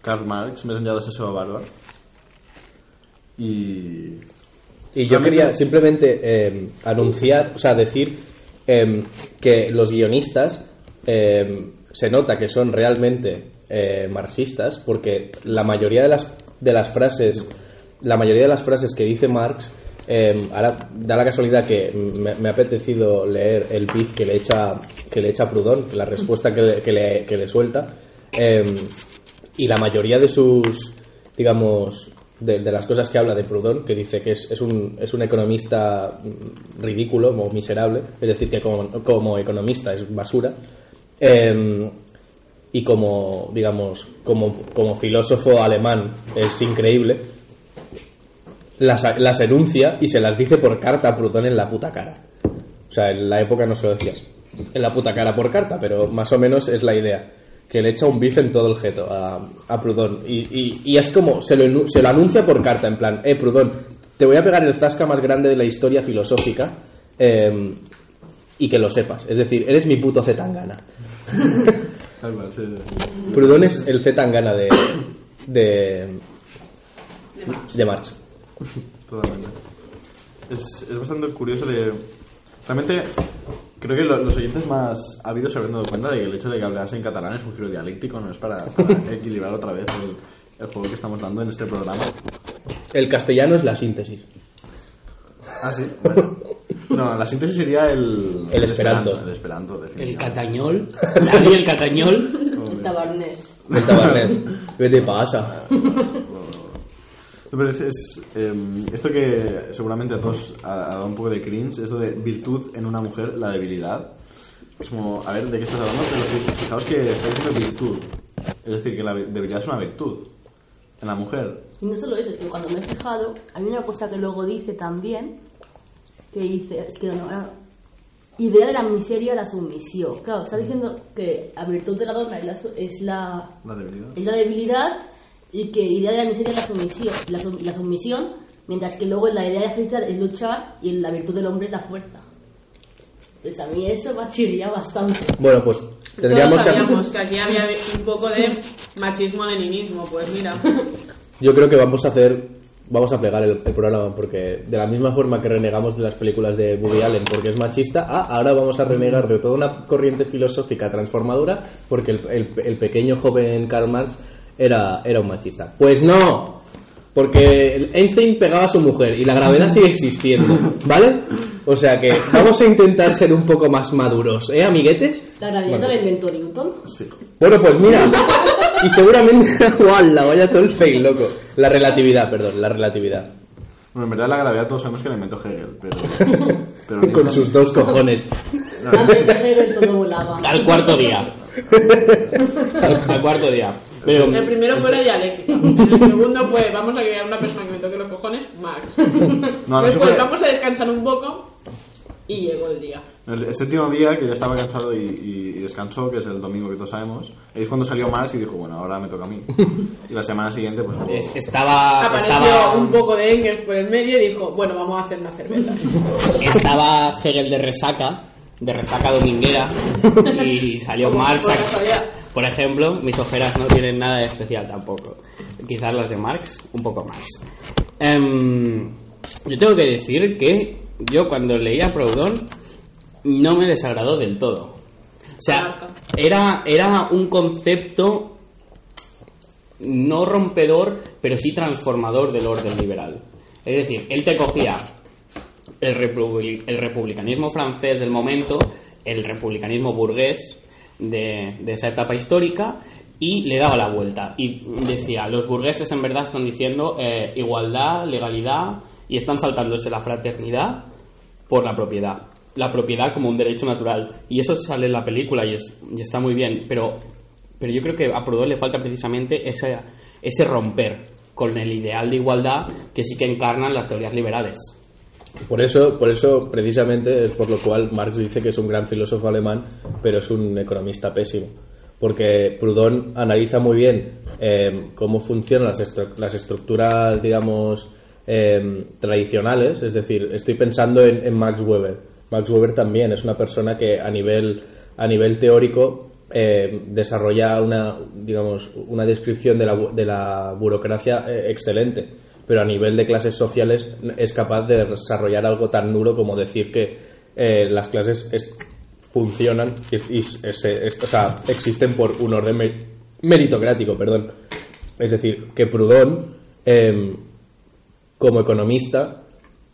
Karl Marx, més enllà de la seva barba. I... Y yo quería simplemente eh, anunciar, o sea, decir eh, que los guionistas eh, se nota que son realmente eh, marxistas porque la mayoría de las, de las frases, la mayoría de las frases que dice Marx, ahora da la casualidad que me, me ha apetecido leer el pif que le echa, que le echa Proudhon, la respuesta que, le- que le, que le suelta, y la mayoría de sus, digamos, de, de las cosas que habla de Proudhon, que dice que es, es, un, es un economista ridículo o miserable, es decir, que como, economista es basura, eh, y como, digamos, como, como filósofo alemán es increíble, las, las enuncia y se las dice por carta a Proudhon en la puta cara. O sea, en la época no se lo decías en la puta cara por carta, pero más o menos es la idea. Que le echa un bife en todo el jeto a, a Proudhon. Y, y- y es como, se lo, se lo anuncia por carta, en plan, eh, Proudhon, te voy a pegar el zasca más grande de la historia filosófica eh, y que lo sepas. Es decir, eres mi puto Zetangana. Proudhon es el Zetangana de, de, de Marx. Totalmente. Es, es bastante curioso de... Realmente, creo que lo- los oyentes más ávidos se habrán dado cuenta de que el hecho de que hablas en catalán es un giro dialéctico, no es para, para equilibrar otra vez el, el juego que estamos dando en este programa. El castellano es la síntesis. Ah, sí. Vale. No, la síntesis sería el... El esperanto. El esperanto, El catañol. El catañol. El tabarnés. El tabarnés. ¿Qué te pasa? No, pero es, es, eh, esto que seguramente a todos ha, ha dado un poco de cringe, esto de virtud en una mujer, la debilidad. Es como, a ver, ¿de qué estás hablando? Pero fi- fijaos que está diciendo virtud. Es decir, que la debilidad es una virtud en la mujer. Y no solo eso, es que cuando me he fijado, hay una cosa que luego dice también, que dice, es que no, ah, idea de la miseria a la sumisión. Claro, está diciendo que la virtud de la dona es la, es la, La debilidad. es la debilidad y que idea de la miseria es la sumisión, la, sum- la sumisión, mientras que luego la idea de felicidad es luchar y la virtud del hombre es la fuerza. Pues a mí eso me bastante. Bueno, pues Todos tendríamos sabíamos que... que aquí había un poco de machismo-leninismo, pues mira. Yo creo que vamos a hacer vamos a plegar el, el programa porque de la misma forma que renegamos de las películas de Woody Allen porque es machista, ah, ahora vamos a renegar de toda una corriente filosófica transformadora porque el, el- el pequeño joven Karl Marx era, era un machista. Pues no, porque Einstein pegaba a su mujer y la gravedad sigue existiendo, ¿vale? O sea que vamos a intentar ser un poco más maduros, ¿eh, amiguetes? La gravedad Bueno. la inventó Newton. Sí. Bueno, pues mira, y seguramente, ¡Wala! Vaya todo el fail, loco. La relatividad, perdón, la relatividad. Bueno, en verdad la gravedad todos sabemos que la inventó Hegel, pero... pero Con sus dos cojones. Antes de Hegel todo volaba. Al cuarto día. Al cuarto día. Pero, El primero fue la dialéctica. El segundo fue, vamos a crear una persona que me toque los cojones, Marx. no, Después fue- vamos a descansar un poco y llegó el día. El, el séptimo día, que ya estaba cansado y, y- y descansó, que es el domingo que todos sabemos, es cuando salió Marx y dijo, bueno, ahora me toca a mí. Y la semana siguiente, pues... es- estaba, Apareció estaba, un poco de Engels por el medio y dijo, bueno, vamos a hacer una cerveza. estaba Hegel de resaca, de resaca dominguera, y salió Marx. Por ejemplo, mis ojeras no tienen nada de especial tampoco. Quizás las de Marx, un poco más. Em, yo tengo que decir que yo cuando leía Proudhon no me desagradó del todo. O sea, era, era un concepto no rompedor, pero sí transformador del orden liberal. Es decir, él te cogía el, republi- el republicanismo francés del momento, el republicanismo burgués de, de esa etapa histórica y le daba la vuelta. Y decía, los burgueses en verdad están diciendo eh, igualdad, legalidad y están saltándose la fraternidad por la propiedad. La propiedad como un derecho natural. Y eso sale en la película y, es, y está muy bien. Pero, pero yo creo que a Proudhon le falta precisamente ese, ese romper con el ideal de igualdad que sí que encarnan las teorías liberales. Por eso, por eso, precisamente, es por lo cual Marx dice que es un gran filósofo alemán, pero es un economista pésimo. Porque Proudhon analiza muy bien eh, cómo funcionan las, estru- las estructuras, digamos, eh, tradicionales. Es decir, estoy pensando en, Max Weber. Max Weber también es una persona que a nivel, a nivel teórico eh, desarrolla una, digamos, una descripción de la, de la burocracia eh, excelente, pero a nivel de clases sociales es capaz de desarrollar algo tan duro como decir que eh, las clases es- funcionan y, existen por un orden mer- meritocrático, perdón. Es decir, que Proudhon, em, como economista,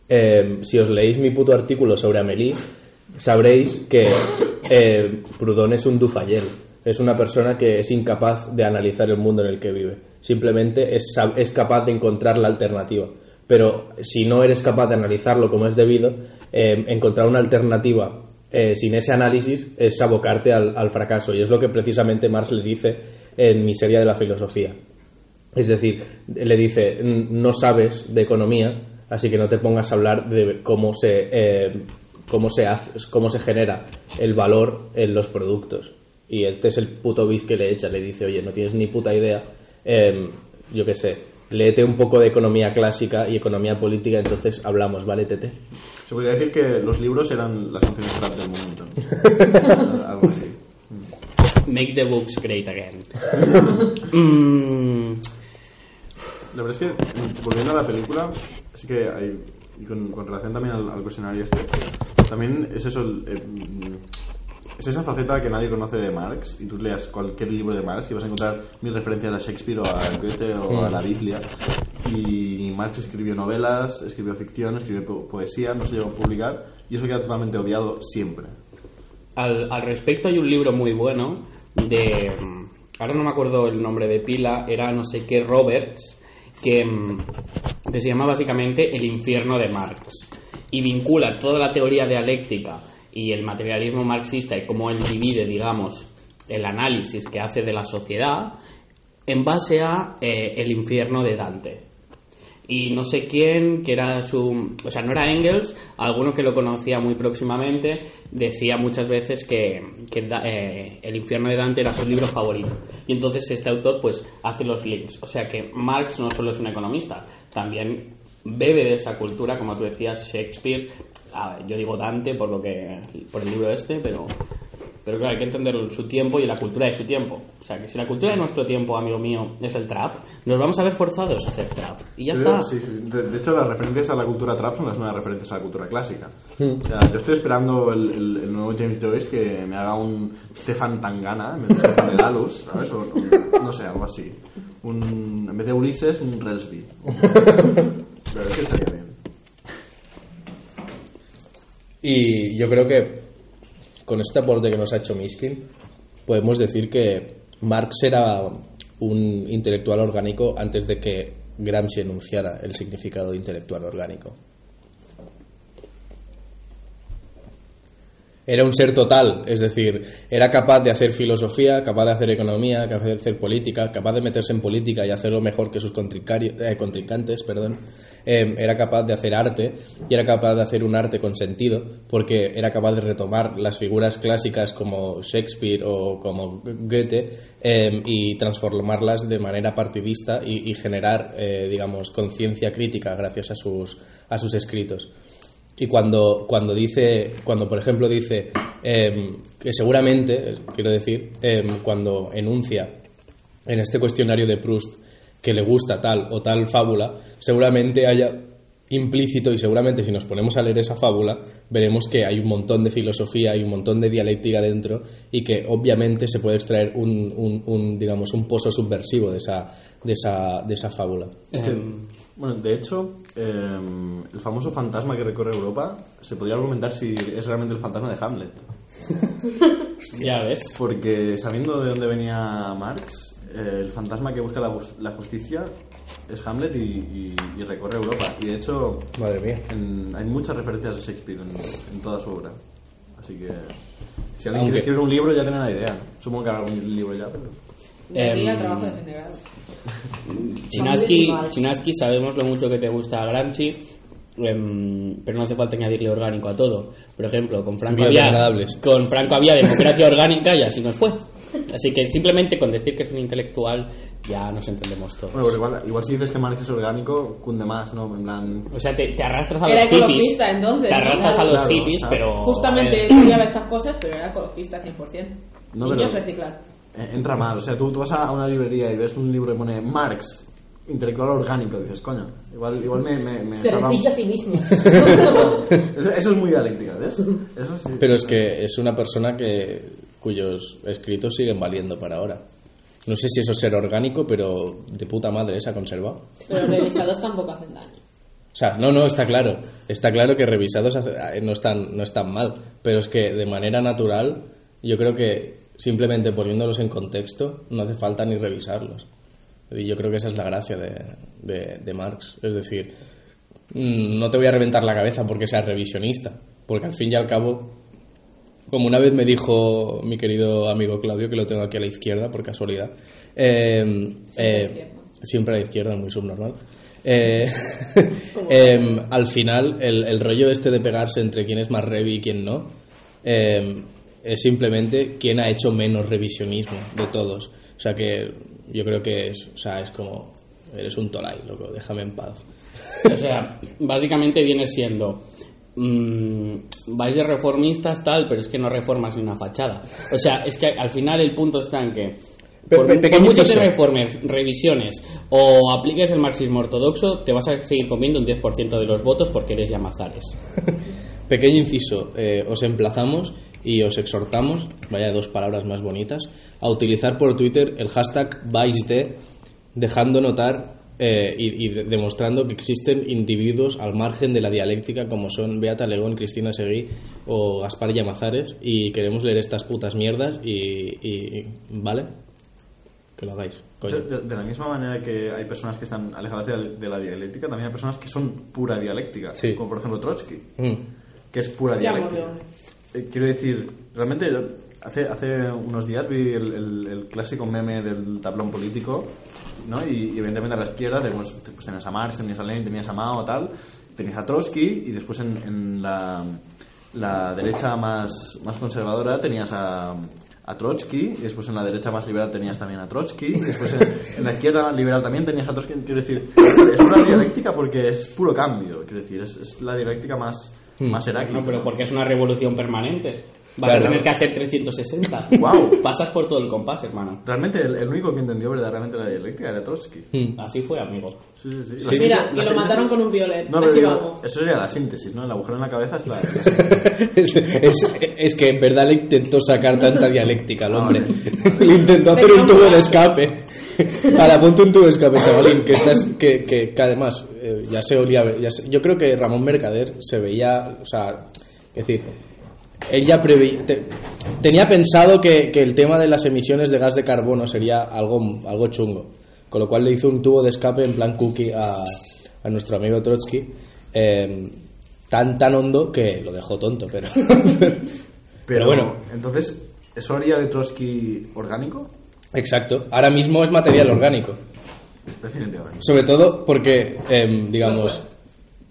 eh, si os leéis mi puto artículo sobre Amélie, sabréis que eh, Proudhon es un Dufayel. Es una persona que es incapaz de analizar el mundo en el que vive. Simplemente es, es capaz de encontrar la alternativa. Pero si no eres capaz de analizarlo como es debido, eh, encontrar una alternativa eh, sin ese análisis es abocarte al, al fracaso. Y es lo que precisamente Marx le dice en Miseria de la Filosofía. Es decir, le dice, "N- no sabes de economía, así que no te pongas a hablar de cómo se, eh, cómo se, hace, cómo se genera el valor en los productos. Y este es el puto bif que le echa, le dice, oye, no tienes ni puta idea, eh, yo qué sé, léete un poco de economía clásica y economía política, entonces hablamos, ¿vale, Tete? Se podría decir que los libros eran las canciones rap del momento. Algo así. Make the books great again. Mm, La verdad es que, volviendo a la película, sí que hay, y con, con relación también al, al cuestionario este, también es eso, eh, es esa faceta que nadie conoce de Marx, y tú leas cualquier libro de Marx y vas a encontrar mil referencias a Shakespeare o a Goethe o a la Biblia. Y Marx escribió novelas, escribió ficción, escribió po- poesía, no se llegó a publicar, y eso queda totalmente obviado siempre. al, al respecto hay un libro muy bueno de... mm, Ahora no me acuerdo el nombre de pila, era no sé qué Roberts, que, mm, que se llama básicamente El infierno de Marx. Y vincula toda la teoría dialéctica y el materialismo marxista y cómo él divide, digamos, el análisis que hace de la sociedad en base a eh, el infierno de Dante. Y no sé quién, que era su... O sea, no era Engels, alguno que lo conocía muy próximamente, decía muchas veces que, que eh, El infierno de Dante era su libro favorito. Y entonces este autor pues hace los links. O sea que Marx no solo es un economista, también bebe de esa cultura, como tú decías, Shakespeare, yo digo Dante por lo que por el libro este, pero Pero claro, hay que entender su tiempo y la cultura de su tiempo. O sea, que si la cultura de nuestro tiempo, amigo mío, es el trap, nos vamos a ver forzados a hacer trap. Y ya Pero, está. sí, sí. De, de hecho, las referencias a la cultura trap son las nuevas referencias a la cultura clásica. O sea, yo estoy esperando el, el- el nuevo James Joyce que me haga un Stefan Tangana en vez de Stefan de Dalus, ¿sabes? O- o- no sé, algo así. Un, en vez de Ulises, un Relsby. Pero es que estaría bien. Y yo creo que con este aporte que nos ha hecho Mishkin, podemos decir que Marx era un intelectual orgánico antes de que Gramsci enunciara el significado de intelectual orgánico. Era un ser total, es decir, era capaz de hacer filosofía, capaz de hacer economía, capaz de hacer política, capaz de meterse en política y hacerlo mejor que sus eh, contrincantes, perdón. Eh, era capaz de hacer arte y era capaz de hacer un arte con sentido porque era capaz de retomar las figuras clásicas como Shakespeare o como Goethe eh, y transformarlas de manera partidista y, generar, eh, digamos, conciencia crítica gracias a sus, a sus escritos. Y cuando, cuando dice, cuando por ejemplo dice em, que seguramente, eh, quiero decir, em, cuando enuncia en este cuestionario de Proust que le gusta tal o tal fábula, seguramente haya implícito y seguramente si nos ponemos a leer esa fábula veremos que hay un montón de filosofía y un montón de dialéctica dentro y que obviamente se puede extraer un, un- un, digamos un pozo subversivo de esa, de esa, de esa fábula. Es que, Em, bueno, de hecho, eh, el famoso fantasma que recorre Europa se podría argumentar si es realmente el fantasma de Hamlet. ya ves. Porque sabiendo de dónde venía Marx, eh, el fantasma que busca la, la justicia es Hamlet y, y- y recorre Europa. Y de hecho, Madre mía. en- hay muchas referencias de Shakespeare en, en toda su obra. Así que, si alguien Aunque- quiere escribir un libro, ya tiene la idea. Supongo que habrá algún libro ya, pero. Em, trabajo de. Chinaski. Chinaski, sabemos lo mucho que te gusta Gramsci, em, pero no hace falta añadirle orgánico a todo. Por ejemplo, con Franco había, con Franco había democracia orgánica y así nos fue. Así que simplemente con decir que es un intelectual ya nos entendemos todos. Bueno, pero igual, igual si dices que Marx es orgánico, cunde más, ¿no? En plan. O sea, te, te arrastras a Era los hippies. ecologista, entonces, Te arrastras a los Claro, hippies, claro. pero. Justamente a él ver, odiaba estas cosas, pero era ecologista 100%. No, Niños pero- reciclar. Eh, entra mal. O sea, tú, tú vas a una librería y ves un libro que pone Marx, intelectual orgánico, y dices, coño, igual, igual me, me, me Se recicla a sí mismo. Eso, eso es muy dialéctica, ¿ves? Eso sí. Pero es que es una persona que cuyos escritos siguen valiendo para ahora. No sé si eso es ser orgánico, pero de puta madre se ha conservado. Pero revisados tampoco hacen daño. O sea, no, no, está claro. Está claro que revisados eh, no están, no están mal. Pero es que de manera natural, yo creo que simplemente poniéndolos en contexto, no hace falta ni revisarlos. Y yo creo que esa es la gracia de, de- de Marx. Es decir, mm, no te voy a reventar la cabeza porque seas revisionista. Porque al fin y al cabo, como una vez me dijo mi querido amigo Claudio, que lo tengo aquí a la izquierda por casualidad, eh, eh, izquierda. siempre a la izquierda, muy subnormal. Eh, em, al final, el, el rollo este de pegarse entre quién es más revi y quién no, em, es simplemente quién ha hecho menos revisionismo de todos. O sea que yo creo que es, o sea, es como, eres un tolai, loco, déjame en paz. O sea, básicamente viene siendo. Mm, vais de reformistas, tal, pero es que no reformas ni una fachada. O sea, es que al final el punto está en que. Por, pe- por pequeño mucho que reformes, revisiones o apliques el marxismo ortodoxo, te vas a seguir comiendo un 10% de los votos porque eres Llamazares. Pequeño inciso, eh, os emplazamos y os exhortamos, vaya dos palabras más bonitas, a utilizar por Twitter el hashtag ViceD, dejando notar eh, y, y de- demostrando que existen individuos al margen de la dialéctica como son Beata Legón, Cristina Seguí o Gaspar Llamazares y queremos leer estas putas mierdas y, y- ¿vale? Que lo hagáis, coño. De, de- de la misma manera que hay personas que están alejadas de la, de la dialéctica, también hay personas que son pura dialéctica. Sí. Como por ejemplo Trotsky, Mm. que es pura dialéctica. Eh, quiero decir, realmente yo hace, hace unos días vi el, el- el clásico meme del tablón político, ¿no? Y, y evidentemente a la izquierda pues, pues tenías a Marx, tenías a Lenin, tenías a Mao, tal, tenías a Trotsky y después en, en la, la derecha más, más conservadora tenías a, a Trotsky y después en la derecha más liberal tenías también a Trotsky y después en, en la izquierda liberal también tenías a Trotsky. Quiero decir, es una dialéctica porque es puro cambio, quiero decir, es, es la dialéctica más, más heráclica. No, pero porque es una revolución permanente. Vas Claro. a tener que hacer 360. Guau. Pasas por todo el compás, hermano. Realmente, el, el único que entendió verdaderamente la dialéctica era Trotsky. Mm. Así fue, amigo. Sí, sí, sí. Mira, y lo mataron con un violet. No, pero Así digo, vamos. eso sería la síntesis, ¿no? El agujero en la cabeza es la... la- es, es- es que en verdad le intentó sacar tanta dialéctica al hombre. le intentó hacer un tubo de escape. Ahora, ponte un tubo de escape, chavalín, que, estás, que, que, que además eh, ya se olía. ya se- yo creo que Ramón Mercader se veía. O sea, es decir, él ya te- tenía pensado que, que el tema de las emisiones de gas de carbono sería algo, algo chungo. Con lo cual le hizo un tubo de escape en plan cookie a, a nuestro amigo Trotsky. eh, tan, tan hondo que lo dejó tonto, pero. Pero, bueno. entonces, ¿eso haría de Trotsky orgánico? Exacto. Ahora mismo es material orgánico. Definitivamente. Sobre todo porque, em, digamos.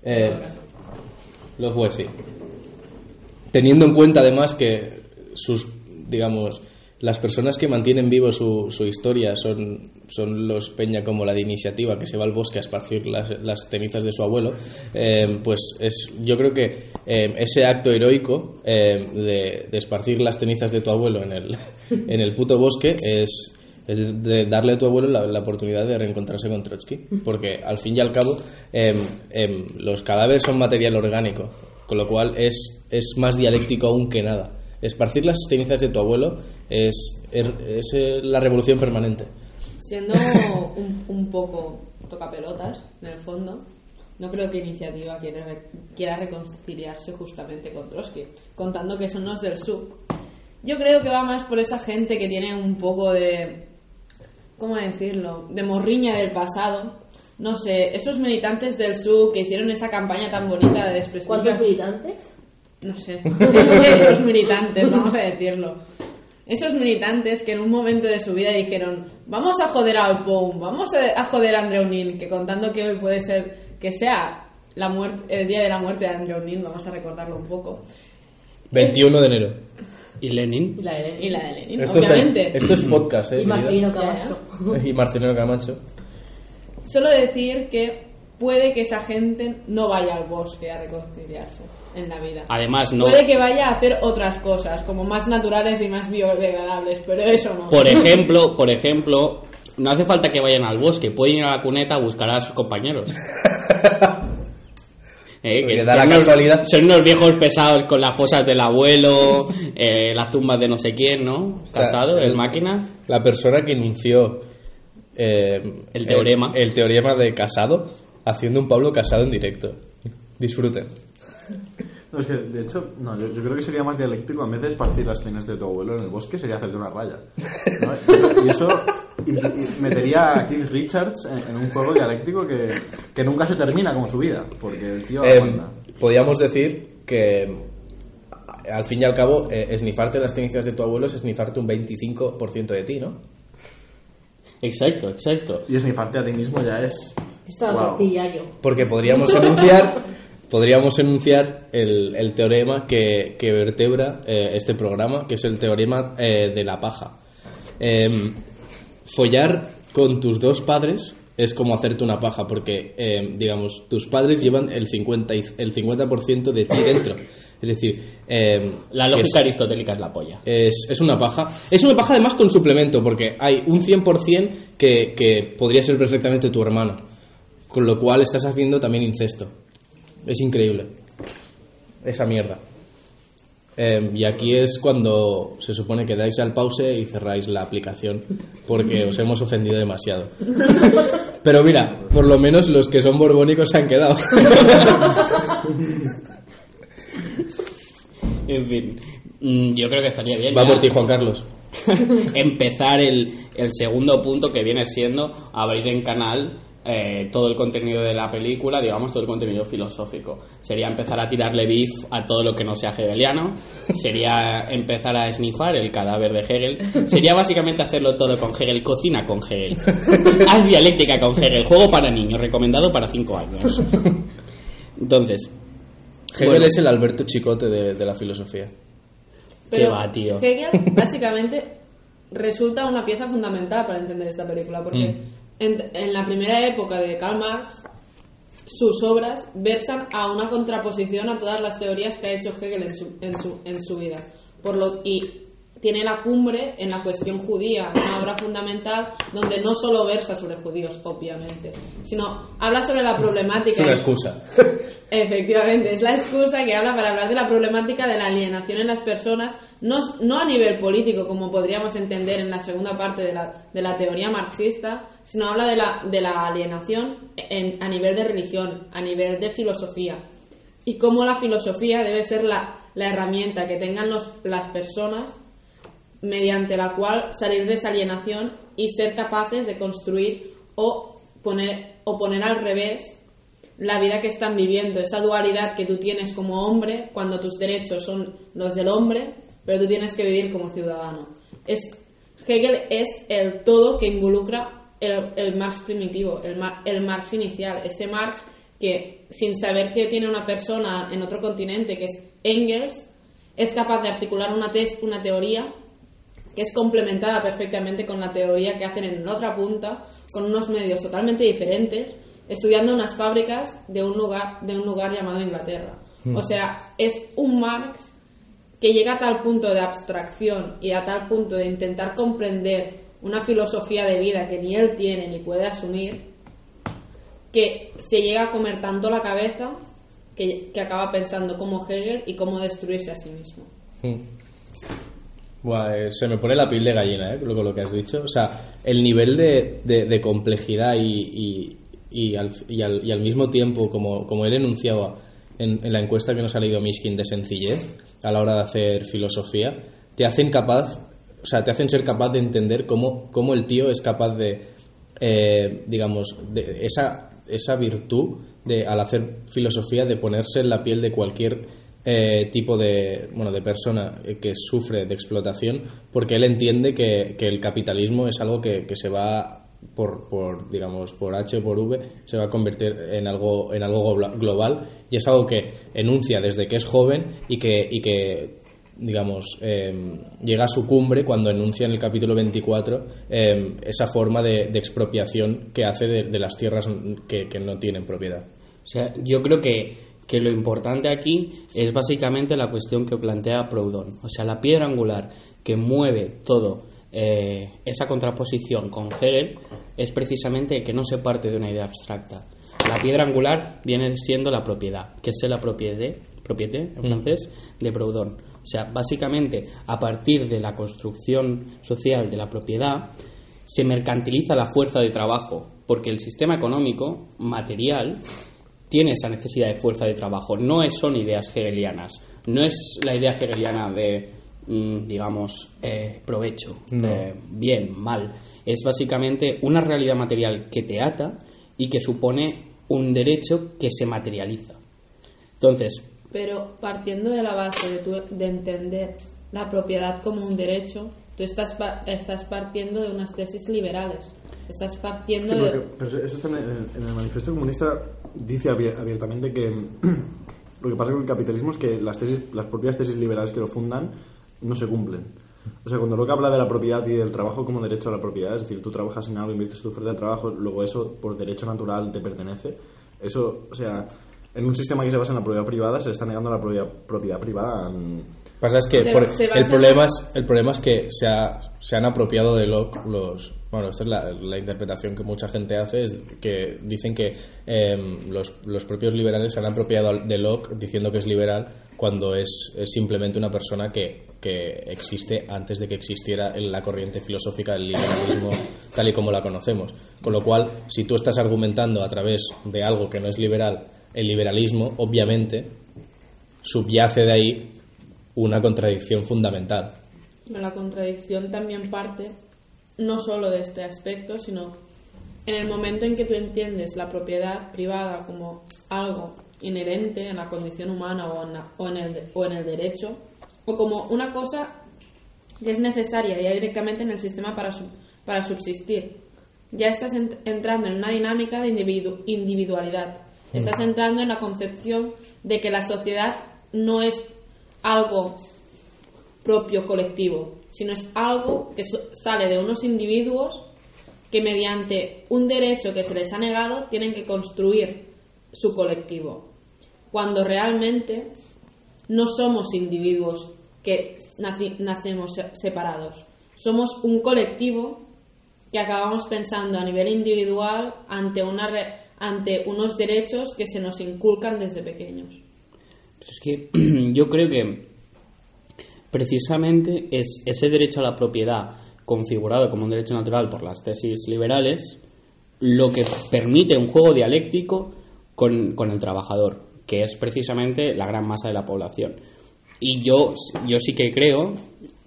eh, lo fue, sí. Teniendo en cuenta además que sus, digamos, las personas que mantienen vivo su, su historia son, son los Peña como la de iniciativa que se va al bosque a esparcir las, las cenizas de su abuelo, em, pues es, yo creo que em, ese acto heroico em, de, esparcir las cenizas de tu abuelo en el, en el puto bosque es, es de darle a tu abuelo la, la oportunidad de reencontrarse con Trotsky, porque al fin y al cabo em, los cadáveres son material orgánico, con lo cual es, es más dialéctico aún que nada. Esparcir las cenizas de tu abuelo es, es, es, eh, la revolución permanente. Siendo un, un poco tocapelotas, en el fondo, no creo que Iniciativa quiera, quiera reconciliarse justamente con Trotsky, contando que son los del sub. Yo creo que va más por esa gente que tiene un poco de. ¿Cómo decirlo? De morriña del pasado. No sé, esos militantes del sub que hicieron esa campaña tan bonita de desprestigio. ¿Cuántos militantes? No sé, esos, esos militantes, vamos a decirlo. Esos militantes que en un momento de su vida dijeron, vamos a joder al POUM, vamos a a joder a Andreu Nin, que contando que hoy puede ser que sea la muerte, el día de la muerte de Andreu Nin, vamos a recordarlo un poco. 21 de enero. ¿Y Lenin? Y la de Y la de Lenin, Esto es, obviamente. esto es podcast, ¿eh? Y Marcelino Camacho. Y Marcelino Camacho. Solo decir que puede que esa gente no vaya al bosque a reconciliarse en la vida. Además, no. Puede que vaya a hacer otras cosas, como más naturales y más biodegradables, pero eso no. Por ejemplo, por ejemplo, no hace falta que vayan al bosque, pueden ir a la cuneta a buscar a sus compañeros. Eh, que da la son unos- casualidad. Son unos viejos pesados con las cosas del abuelo, eh, las tumbas de no sé quién, ¿no? sea, Casado, el el- máquina. La persona que enunció eh, El teorema. El, teorema de Casado haciendo un Pablo Casado en directo. Disfruten. No, es que, de hecho, no, yo, yo creo que sería más dialéctico, en vez de esparcir las cenas de tu abuelo en el bosque, sería hacerte una raya. ¿no? Y eso impl- y metería a Keith Richards en, en un juego dialéctico que, que nunca se termina como su vida, porque el tío Eh, podríamos decir que al fin y al cabo, eh, esnifarte las cenizas de tu abuelo es esnifarte un 25% de ti, ¿no? Exacto, exacto. Y esnifarte a ti mismo ya es... Estaba Wow. Porque podríamos enunciar, podríamos enunciar el, el teorema que, que vertebra eh, este programa, que es el teorema eh, de la paja. Em, follar con tus dos padres es como hacerte una paja, porque, em, digamos, tus padres llevan el 50%, y- el 50 de ti dentro. Es decir, em, La lógica es- aristotélica es la polla. es, es una paja. Es una paja además con suplemento, porque hay un 100% que, que podría ser perfectamente tu hermano. Con lo cual estás haciendo también incesto. Es increíble. Esa mierda. Eh, y aquí es cuando se supone que dais al pause y cerráis la aplicación porque os hemos ofendido demasiado. Pero mira, por lo menos los que son borbónicos se han quedado. En fin, mm, yo creo que estaría bien. Va ya por ti, Juan Carlos. empezar el, el segundo punto que viene siendo abrir en canal eh, todo el contenido de la película, digamos todo el contenido filosófico. Sería empezar a tirarle beef a todo lo que no sea hegeliano, sería empezar a snifar el cadáver de Hegel, sería básicamente hacerlo todo con Hegel, cocina con Hegel, haz dialéctica con Hegel, juego para niños, recomendado para 5 años. Entonces, Hegel Bueno. es el Alberto Chicote de, de la filosofía. Pero va, tío. Hegel básicamente resulta una pieza fundamental para entender esta película, porque en, la primera época de Karl Marx, sus obras versan a una contraposición a todas las teorías que ha hecho Hegel en su, en su, en su vida. Por lo, y tiene la cumbre en la cuestión judía, una obra fundamental donde no solo versa sobre judíos, obviamente, sino habla sobre la problemática. Es una excusa. Efectivamente, es la excusa que habla para hablar de la problemática de la alienación en las personas, no, no a nivel político, como podríamos entender en la segunda parte de la, de la teoría marxista, sino habla de la, de la alienación en- a nivel de religión, a nivel de filosofía, y cómo la filosofía debe ser la, la herramienta que tengan los, las personas mediante la cual salir de esa alienación y ser capaces de construir o poner, o poner al revés la vida que están viviendo, esa dualidad que tú tienes como hombre cuando tus derechos son los del hombre, pero tú tienes que vivir como ciudadano. Es, Hegel es el todo que involucra el, el Marx primitivo, el, el Marx inicial, ese Marx que sin saber que tiene una persona en otro continente, que es Engels, es capaz de articular una, tes- una teoría que es complementada perfectamente con la teoría que hacen en otra punta, con unos medios totalmente diferentes, estudiando unas fábricas de un lugar, de un lugar llamado Inglaterra. O sea, es un Marx que llega a tal punto de abstracción y a tal punto de intentar comprender una filosofía de vida que ni él tiene ni puede asumir, que se llega a comer tanto la cabeza que, que acaba pensando como Hegel y cómo destruirse a sí mismo. Eh, se me pone la piel de gallina, ¿eh? Con lo que has dicho. O sea, el nivel de, complejidad y, al, mismo tiempo, como, como él enunciaba en, la encuesta que nos ha leído Mishkin de sencillez a la hora de hacer filosofía, te hacen capaz, o sea, te hacen ser capaz de entender cómo, cómo el tío es capaz de, eh, digamos, de esa, esa virtud de, al hacer filosofía, de ponerse en la piel de cualquier eh, tipo de, bueno, de persona que sufre de explotación, porque él entiende que, que el capitalismo es algo que, que se va por, por, digamos, por H o por V, se va a convertir en algo, en algo global y es algo que enuncia desde que es joven y que, y que digamos, eh, llega a su cumbre cuando enuncia en el capítulo 24 eh, esa forma de, de expropiación que hace de, de las tierras que, que no tienen propiedad. O sea, yo creo que, que lo importante aquí es básicamente la cuestión que plantea Proudhon. O sea, la piedra angular que mueve todo eh, esa contraposición con Hegel es precisamente que no se parte de una idea abstracta. La piedra angular viene siendo la propiedad, que es la propiedad, propiété en francés, de Proudhon. O sea, básicamente, a partir de la construcción social de la propiedad, se mercantiliza la fuerza de trabajo, porque el sistema económico material tiene esa necesidad de fuerza de trabajo. No es, son ideas hegelianas. No es la idea hegeliana de, mm, digamos, eh, provecho, de bien, mal. Es básicamente una realidad material que te ata y que supone un derecho que se materializa. Entonces, Pero partiendo de la base de, tu- de entender la propiedad como un derecho, tú estás, pa- estás partiendo de unas tesis liberales. Estás partiendo Sí, de... porque- pero eso está en el, manifiesto comunista dice abier- abiertamente que lo que pasa con el capitalismo es que las tesis, las propias tesis liberales que lo fundan no se cumplen. O sea, cuando Locke habla de la propiedad y del trabajo como derecho a la propiedad, es decir, tú trabajas en algo, inviertes tu fuerza de trabajo, luego eso por derecho natural te pertenece. Eso, o sea, en un sistema que se basa en la propiedad privada se le está negando la propiedad, propiedad privada. Pasa es que Se- por- se el, problema es, el problema es que se, ha- se han apropiado de Locke los... Bueno, esta es la, la interpretación que mucha gente hace, es que dicen que eh, los, los propios liberales se han apropiado de Locke diciendo que es liberal cuando es, es simplemente una persona que, que existe antes de que existiera la corriente filosófica del liberalismo tal y como la conocemos. Con lo cual, si tú estás argumentando a través de algo que no es liberal, el liberalismo, obviamente, subyace de ahí una contradicción fundamental. La contradicción también parte no solo de este aspecto, sino en el momento en que tú entiendes la propiedad privada como algo inherente en la condición humana o en, la- o en el, o en el derecho, o como una cosa que es necesaria ya directamente en el sistema para, para subsistir. Ya estás ent- entrando en una dinámica de individu- individualidad. Estás entrando en la concepción de que la sociedad no es algo propio colectivo, sino es algo que sale de unos individuos que mediante un derecho que se les ha negado tienen que construir su colectivo, cuando realmente no somos individuos que nacemos se- separados. Somos un colectivo que acabamos pensando a nivel individual ante unos derechos que se nos inculcan desde pequeños. Pues es que yo creo que precisamente es ese derecho a la propiedad configurado como un derecho natural por las tesis liberales lo que permite un juego dialéctico con, con el trabajador, que es precisamente la gran masa de la población. Y yo, yo sí que creo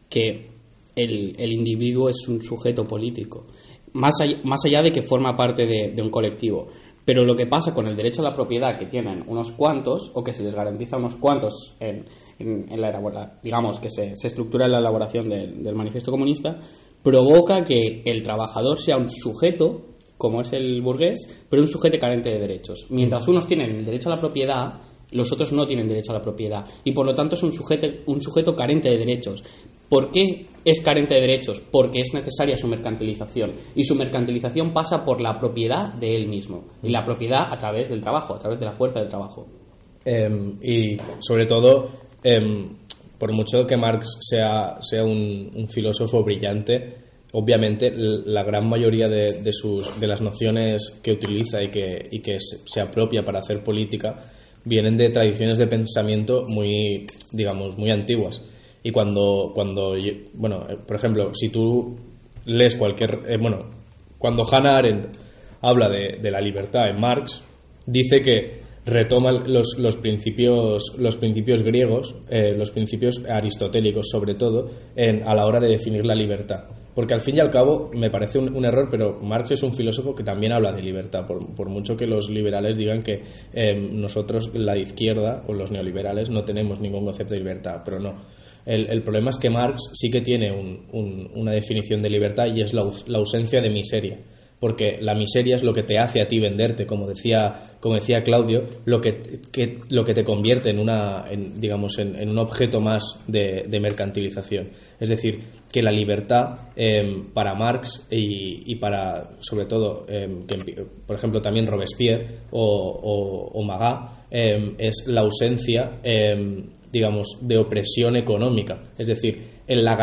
que el, el individuo es un sujeto político, más allá, más allá de que forma parte de, de un colectivo. Pero lo que pasa con el derecho a la propiedad que tienen unos cuantos, o que se les garantiza unos cuantos en, en- la elabora- digamos, que se, se estructura en la elaboración del, manifiesto comunista, provoca que el trabajador sea un sujeto, como es el burgués, pero un sujeto carente de derechos. Mientras unos tienen el derecho a la propiedad, los otros no tienen derecho a la propiedad. Y por lo tanto es un un sujeto carente de derechos. ¿Por qué es carente de derechos? Porque es necesaria su mercantilización. Y su mercantilización pasa por la propiedad de él mismo. Y la propiedad a través del trabajo, a través de la fuerza del trabajo. Em, y sobre todo, em, por mucho que Marx sea, sea un, filósofo brillante, obviamente la gran mayoría de, de sus, de las nociones que utiliza y que, y que se, se apropia para hacer política vienen de tradiciones de pensamiento muy, digamos, muy antiguas. Y cuando, cuando bueno, eh, por ejemplo, si tú lees cualquier, eh, bueno, cuando Hannah Arendt habla de, de la libertad en Marx, dice que retoma los, los principios los principios griegos, eh, los principios aristotélicos sobre todo, en, a la hora de definir la libertad. Porque al fin y al cabo me parece un, un error, pero Marx es un filósofo que también habla de libertad, por, por mucho que los liberales digan que eh, nosotros, la izquierda o los neoliberales, no tenemos ningún concepto de libertad, pero no. El, el problema es que Marx sí que tiene un- un- una definición de libertad y es la, la ausencia de miseria porque la miseria es lo que te hace a ti venderte, como decía, como decía Claudio, lo que, que- lo que te convierte en una, en, digamos, en, un objeto más de, mercantilización. Es decir, que la libertad eh, para Marx y, y para, sobre todo, empi- por ejemplo, también Robespierre o, o, o eh, es la ausencia, digamos, de opresión económica. Es decir, en la,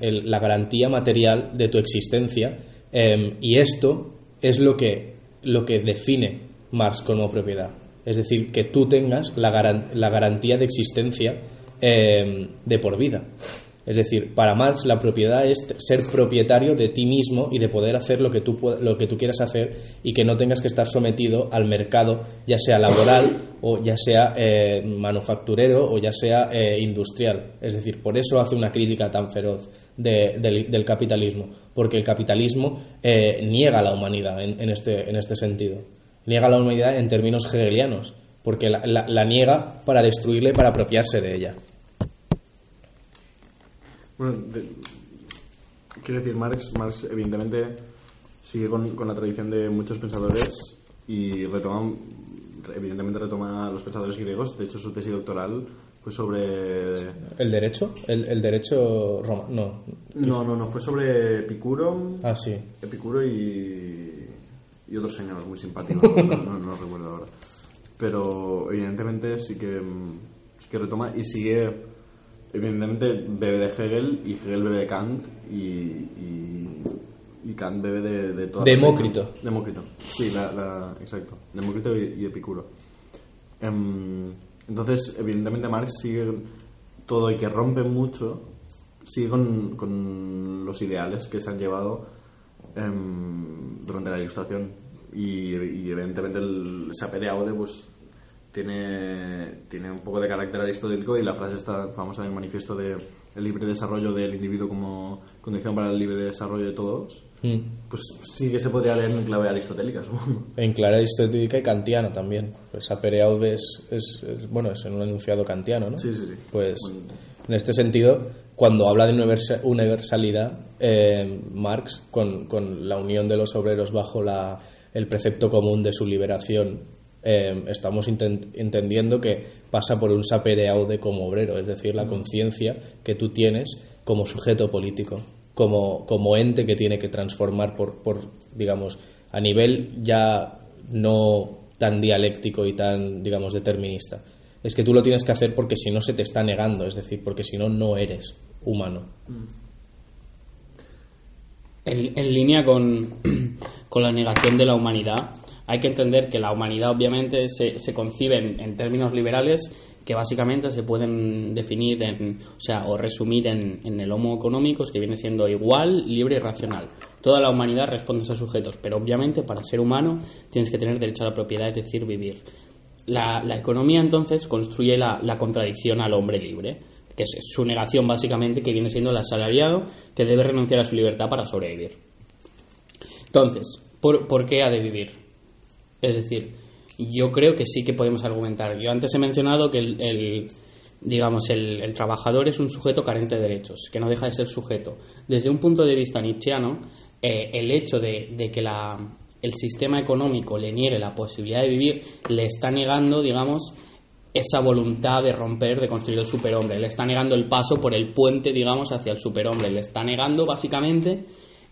el- la garantía material de tu existencia eh, y esto es lo que, lo que define Marx como propiedad. Es decir, que tú tengas la, garan- la garantía de existencia eh, de por vida. Es decir, para Marx la propiedad es ser propietario de ti mismo y de poder hacer lo que tú, lo que tú quieras hacer y que no tengas que estar sometido al mercado, ya sea laboral o ya sea eh, manufacturero o ya sea eh, industrial. Es decir, por eso hace una crítica tan feroz de- del, capitalismo, porque el capitalismo eh, niega a la humanidad en, este, en este sentido. Niega a la humanidad en términos hegelianos, porque la, la- la niega para destruirla y para apropiarse de ella. Bueno, de- quiero decir, Marx, Marx evidentemente sigue con, con la tradición de muchos pensadores y retoma, evidentemente retoma los pensadores griegos. De hecho, su tesis doctoral fue sobre... ¿El derecho? ¿El, el derecho romano? No. No, no, no, fue sobre Epicuro, Ah, sí. Epicuro y, y otro señor muy simpático, no, no, no lo recuerdo ahora. Pero evidentemente sí que, sí que retoma y sigue, evidentemente bebe de Hegel y Hegel bebe de Kant y, y, y Kant bebe de, de toda la- Demócrito. Demócrito, sí, la, la- exacto, Demócrito y, y Epicuro. Em, entonces, evidentemente Marx sigue todo y que rompe mucho, sigue con, con los ideales que se han llevado em, durante la ilustración y, y evidentemente el Sapere Aude pues tiene, tiene un poco de carácter aristotélico y la frase está famosa del manifiesto de el libre desarrollo del individuo como condición para el libre desarrollo de todos Mm. pues sí que se podría leer en clave aristotélica supongo En clara aristotélica y kantiana también. Pues Sapere aude es, es- bueno, es un enunciado kantiano, ¿no? Sí, sí, sí. Pues en este sentido, cuando habla de universa- universalidad, eh, Marx, con, con la unión de los obreros bajo la, el precepto común de su liberación, eh, estamos entendiendo que pasa por un sapere aude como obrero, es decir, la conciencia que tú tienes como sujeto político, como, como ente que tiene que transformar por, por, digamos, a nivel ya no tan dialéctico y tan, digamos, determinista. Es que tú lo tienes que hacer porque si no se te está negando, es decir, porque si no, no eres humano. En, en línea con, con la negación de la humanidad, hay que entender que la humanidad obviamente se, concibe en, términos liberales que básicamente se pueden definir en, o sea, o resumir en, el homo económicos que viene siendo igual, libre y racional. Toda la humanidad responde a esos sujetos, pero obviamente para ser humano tienes que tener derecho a la propiedad, es decir, vivir. La, economía entonces construye la, contradicción al hombre libre, que es su negación básicamente que viene siendo el asalariado que debe renunciar a su libertad para sobrevivir. Entonces, ¿por, por qué ha de vivir? Es decir, yo creo que sí que podemos argumentar. Yo antes he mencionado que el, el, digamos, el, trabajador es un sujeto carente de derechos, que no deja de ser sujeto. Desde un punto de vista nietzscheano, eh, el hecho de, de que la, el sistema económico le niegue la posibilidad de vivir le está negando, digamos, esa voluntad de romper, de construir el superhombre. Le está negando el paso por el puente, digamos, hacia el superhombre. Le está negando, básicamente,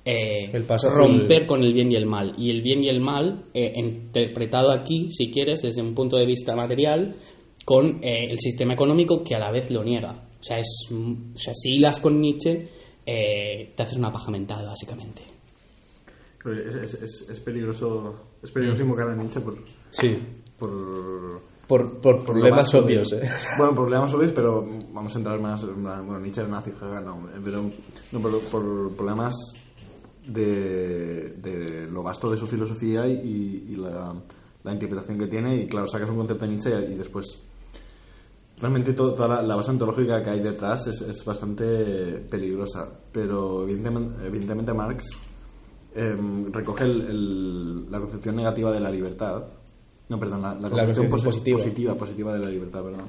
eh, El paso romper con el bien y el mal. Y el bien y el mal, eh, interpretado aquí, si quieres, desde un punto de vista material, con eh, el sistema económico que a la vez lo niega. O sea, es, o sea si hilas con Nietzsche, eh, te haces una paja mental, básicamente. Es, es, es, es peligroso, es peligroso invocar a Nietzsche por, Sí, por, por, por problemas obvios. ¿eh? Bueno, problemas obvios, pero vamos a entrar más. Bueno, Nietzsche era nazi, no, pero no, por, por problemas de, de lo vasto de su filosofía y, y la, la interpretación que tiene. Y claro, sacas un concepto de Nietzsche y, y después. Realmente to- toda la, la base ontológica que hay detrás es, es bastante peligrosa, pero evidentemente, evidentemente Marx em, recoge el- el- la concepción negativa de la libertad. No, perdón, la, la concepción, concepción posi- positiva. positiva, positiva de la libertad, perdón.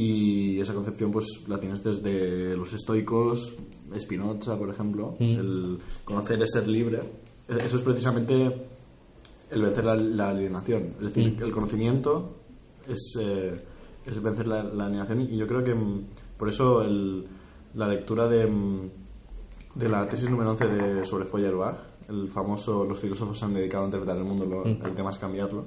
Y esa concepción pues la tienes desde los estoicos, Spinoza, por ejemplo, el conocer es ser libre. E- Eso es precisamente el vencer la, la alienación. Es decir, el conocimiento es, eh, es vencer la, la alienación y yo creo que mm, por eso el- la lectura de, mm, de la tesis número 11 de, sobre Feuerbach, el famoso Los filósofos se han dedicado a interpretar el mundo, lo- el tema es cambiarlo.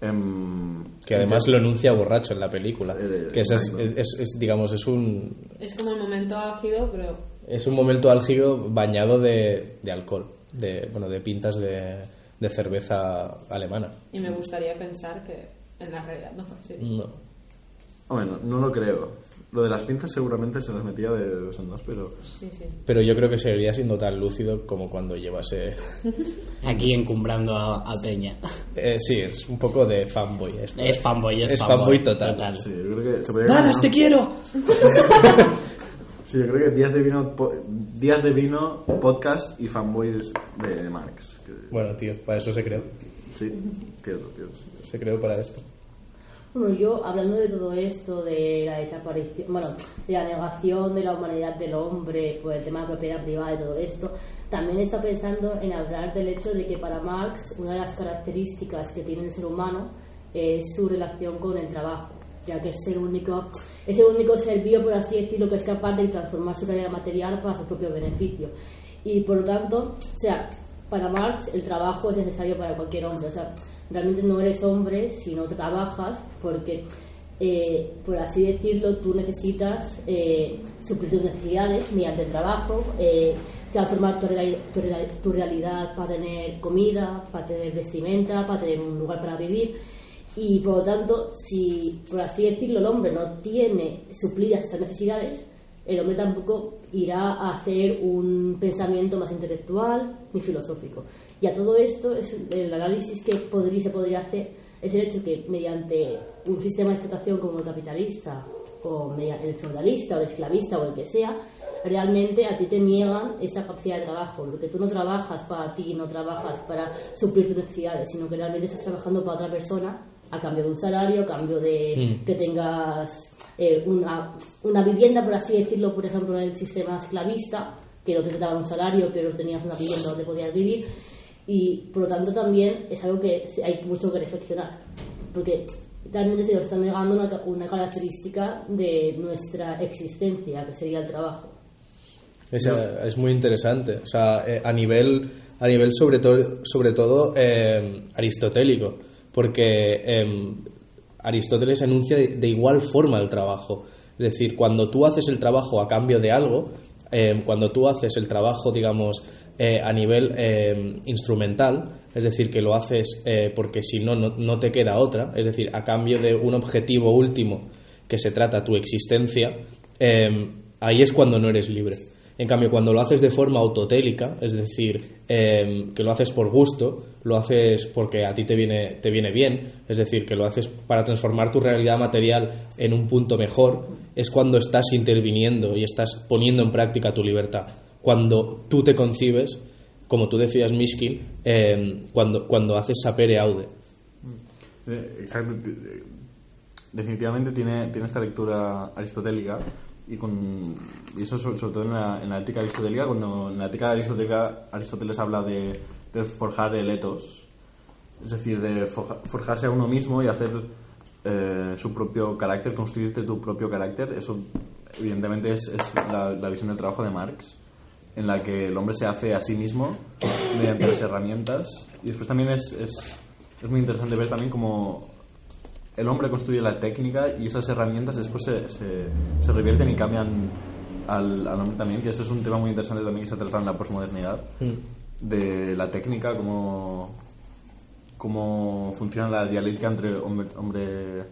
Em, Que además lo enuncia borracho en la película. Eh, Que es, es, exacto. es- es, digamos, es un, Es como el momento álgido, pero es un momento álgido bañado de, de alcohol, de, bueno, de pintas de, de cerveza alemana. y me gustaría pensar que en la realidad no fue así. No. Bueno, no lo creo. Lo de las pinzas seguramente se las metía de dos en dos, pero... Sí, sí. Pero yo creo que seguiría siendo tan lúcido como cuando llevase... Aquí encumbrando a, a Peña. Eh, sí, es un poco de fanboy esto. Es fanboy, es, Es fanboy total. Sí, yo creo que se podría... ¡Dallas, te quiero! Sí, yo creo que Días de Vino, po- Días de Vino, podcast y fanboys de Marx. Que- Bueno, tío, para eso se creó. Sí, cierto, cierto. Se creó para esto. Bueno, yo hablando de todo esto, de la desaparición, bueno, de la negación de la humanidad del hombre, por el tema de propiedad privada y todo esto, también está pensando en hablar del hecho de que para Marx una de las características que tiene el ser humano es su relación con el trabajo, ya que es el único, es el único ser vivo, por así decirlo, que es capaz de transformar su realidad material para su propio beneficio. Y por lo tanto, o sea, para Marx el trabajo es necesario para cualquier hombre. O sea, realmente no eres hombre si no trabajas porque, eh, por así decirlo, tú necesitas eh, suplir tus necesidades mediante el trabajo, eh, transformar tu, reali- tu reali- tu realidad para tener comida, para tener vestimenta, para tener un lugar para vivir. Y por lo tanto, si, por así decirlo, el hombre no tiene suplidas esas necesidades, el hombre tampoco irá a hacer un pensamiento más intelectual ni filosófico. Y a todo esto, es el análisis que podría, se podría hacer es el hecho que mediante un sistema de explotación como el capitalista, o el feudalista, o el esclavista, o el que sea, realmente a ti te niegan esta capacidad de trabajo, porque tú no trabajas para ti, no trabajas para suplir tus necesidades, sino que realmente estás trabajando para otra persona a cambio de un salario, a cambio de que tengas eh, una, una vivienda, por así decirlo, por ejemplo, en el sistema esclavista, que no te daban un salario, pero tenías una vivienda donde podías vivir, y por lo tanto también es algo que hay mucho que reflexionar, porque realmente se nos está negando una, una característica de nuestra existencia, que sería el trabajo. Es, es muy interesante. O sea, eh, a nivel, a nivel sobre, todo sobre todo eh, aristotélico. Porque eh, Aristóteles enuncia de, igual forma el trabajo. Es decir, cuando tú haces el trabajo a cambio de algo, eh, cuando tú haces el trabajo, digamos, eh, a nivel eh, instrumental, es decir, que lo haces eh, porque si no, no, te queda otra, es decir, a cambio de un objetivo último que se trata tu existencia, ahí es cuando no eres libre. En cambio, cuando lo haces de forma autotélica, es decir, que lo haces por gusto, lo haces porque a ti te viene, te viene bien, es decir, que lo haces para transformar tu realidad material en un punto mejor, es cuando estás interviniendo y estás poniendo en práctica tu libertad. Cuando tú te concibes, como tú decías, Mishkin, eh, cuando, cuando haces sapere aude. Eh, Exacto. eh, Definitivamente tiene, tiene esta lectura aristotélica y, con, y eso sobre, sobre todo en la, en la ética aristotélica, cuando en la ética aristotélica Aristóteles habla de, de forjar el etos, es decir, de forja- forjarse a uno mismo y hacer eh, su propio carácter, construirte tu propio carácter, eso evidentemente es, es la, visión del trabajo de Marx, en la que el hombre se hace a sí mismo mediante las herramientas. Y después también es, es, es muy interesante ver también cómo el hombre construye la técnica y esas herramientas después se, se, revierten y cambian al, al hombre también, que eso es un tema muy interesante también que se trata en la posmodernidad, de la técnica, cómo, cómo funciona la dialéctica entre hombre, hombre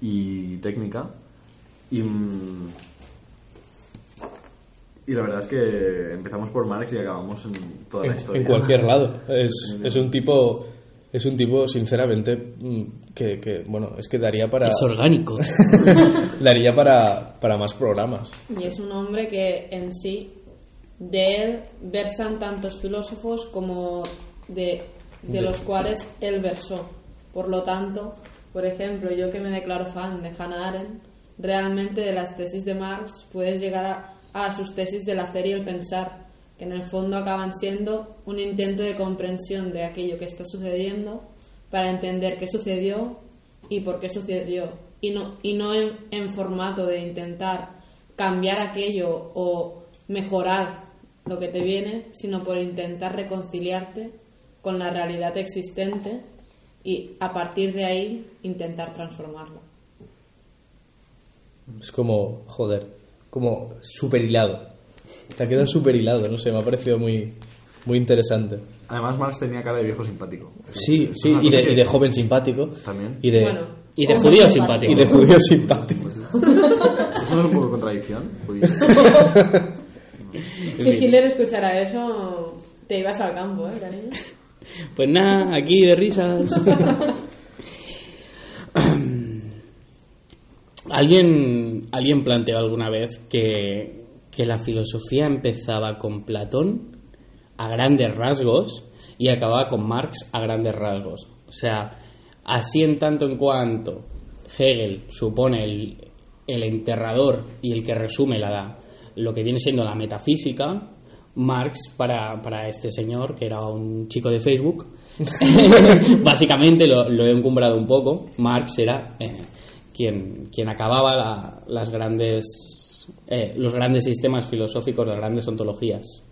y técnica. Y, mm, y la verdad es que empezamos por Marx y acabamos en toda la en, historia. en cualquier lado. Es, es un tipo, es un tipo, sinceramente, mm, que, que, bueno, es que daría para, Es orgánico. daría para, para más programas. Y es un hombre que en sí, de él versan tantos filósofos como de, de los cuales él versó. Por lo tanto, por ejemplo, yo que me declaro fan de Hannah Arendt, realmente de las tesis de Marx puedes llegar a, a sus tesis del hacer y el pensar, que en el fondo acaban siendo un intento de comprensión de aquello que está sucediendo para entender qué sucedió y por qué sucedió. Y no, y no en, en formato de intentar cambiar aquello o mejorar lo que te viene, sino por intentar reconciliarte con la realidad existente y a partir de ahí intentar transformarla. Es como, joder, como super hilado. Te ha quedado super hilado, no sé, me ha parecido muy, muy interesante. Además, Marx tenía cara de viejo simpático. Sí, sí, y de, y de joven simpático. También. Y de, Bueno, Y de judío simpático. simpático. y de judío simpático. ¿Eso no es un poco contradicción? Si Hitler escuchara eso, te ibas al campo, ¿eh, cariño? Pues nada, aquí de risas. ¿Alguien, ¿Alguien planteó alguna vez que, que la filosofía empezaba con Platón a grandes rasgos y acababa con Marx a grandes rasgos? O sea, así en tanto en cuanto Hegel supone el, el enterrador y el que resume la, lo que viene siendo la metafísica, Marx para, para este señor, que era un chico de Facebook, básicamente lo, lo he encumbrado un poco, Marx era eh, quien, quien acababa la- las grandes, eh, los grandes sistemas filosóficos, las grandes ontologías.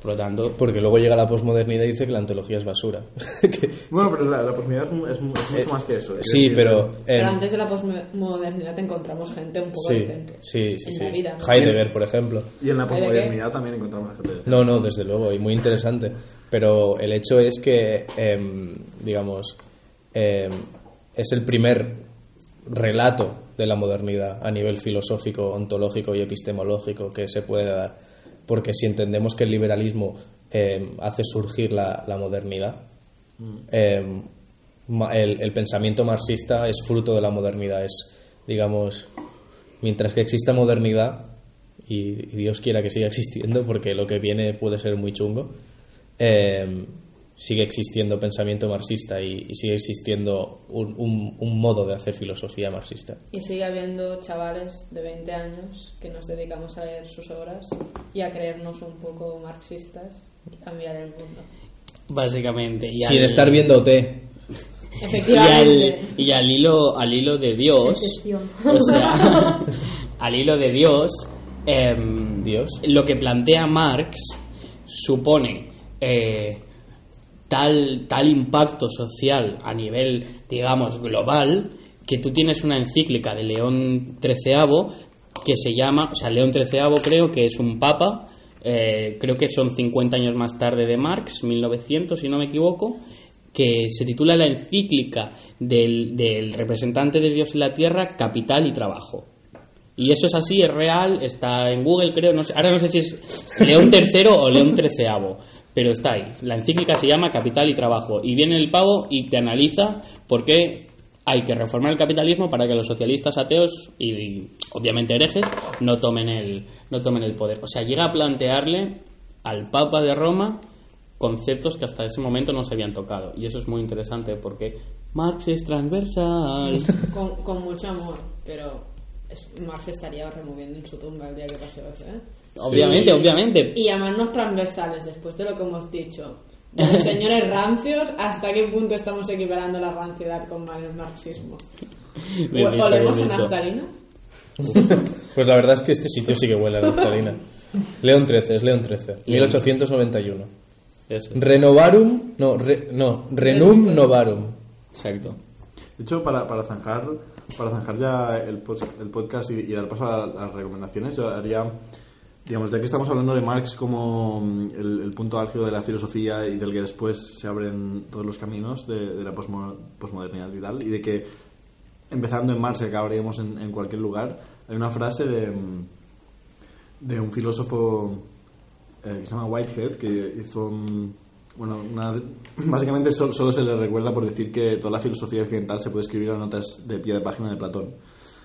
Por lo tanto, Porque luego llega la posmodernidad y dice que la antología es basura. Que- bueno, pero la, la oportunidad es, mu- es mu- es mucho más que eso. es sí, decir, pero... Pero em, antes de la posmodernidad encontramos gente un poco sí, decente. sí, sí, en sí. la vida. ¿no? Heidegger, por ejemplo. Y en la posmodernidad también encontramos gente. No, no, desde luego, y muy interesante. Pero el hecho es que, em, digamos, em, es el primer relato de la modernidad a nivel filosófico, ontológico y epistemológico que se puede dar. Porque si entendemos que el liberalismo em, hace surgir la, la modernidad, em, ma- el, el pensamiento marxista es fruto de la modernidad. Es, digamos, mientras que exista modernidad, y, y Dios quiera que siga existiendo porque lo que viene puede ser muy chungo, eh, sigue existiendo pensamiento marxista y, y sigue existiendo un, un- un modo de hacer filosofía marxista. Y sigue habiendo chavales de 20 años que nos dedicamos a leer sus obras y a creernos un poco marxistas y cambiar el mundo. básicamente... y Sin al- estar viendo OT. y al, Efectivamente. y al hilo al hilo de Dios o sea al hilo de Dios em, Dios. lo que plantea Marx supone eh, tal tal impacto social a nivel digamos global que tú tienes una encíclica de León XIII que se llama, o sea, León XIII creo que es un papa, eh, creo que son 50 años más tarde de Marx, 1900 si no me equivoco, que se titula la encíclica del, del representante de Dios en la tierra, capital y trabajo. Y eso es así, es real, está en Google, creo. No sé, ahora no sé si es León III o León XIII, pero está ahí. La encíclica se llama Capital y Trabajo. Y viene el pavo y te analiza por qué hay que reformar el capitalismo para que los socialistas ateos y, y, obviamente herejes no tomen el no tomen el poder. O sea, llega a plantearle al Papa de Roma conceptos que hasta ese momento no se habían tocado. Y eso es muy interesante porque Marx es transversal. Con, con mucho amor, pero Marx estaría removiendo en su tumba el día que pase eso, ¿eh? Obviamente, obviamente. Y llamarnos transversales después de lo que hemos dicho. De los señores rancios, ¿hasta qué punto estamos equiparando la ranciedad con el marxismo? Bien visto, ¿Olemos bien a naftalina? Pues la verdad es que este sitio sí que huele a naftalina. León XIII, es León XIII, 1891. Eso. Renovarum, no, re- no, Renum Novarum. Exacto. De hecho, para, para zanjar para zanjar ya el, el podcast y, dar paso a las recomendaciones, yo haría, digamos, ya que estamos hablando de Marx como mm, el, punto álgido de la filosofía y del que después se abren todos los caminos de, la posmo- posmodernidad y tal, y de que empezando en Marx y acabaríamos en, cualquier lugar, hay una frase de, mm, de un filósofo eh, que se llama Whitehead, que hizo mm, bueno, una- básicamente sol- solo se le recuerda por decir que toda la filosofía occidental se puede escribir a notas de pie de página de Platón.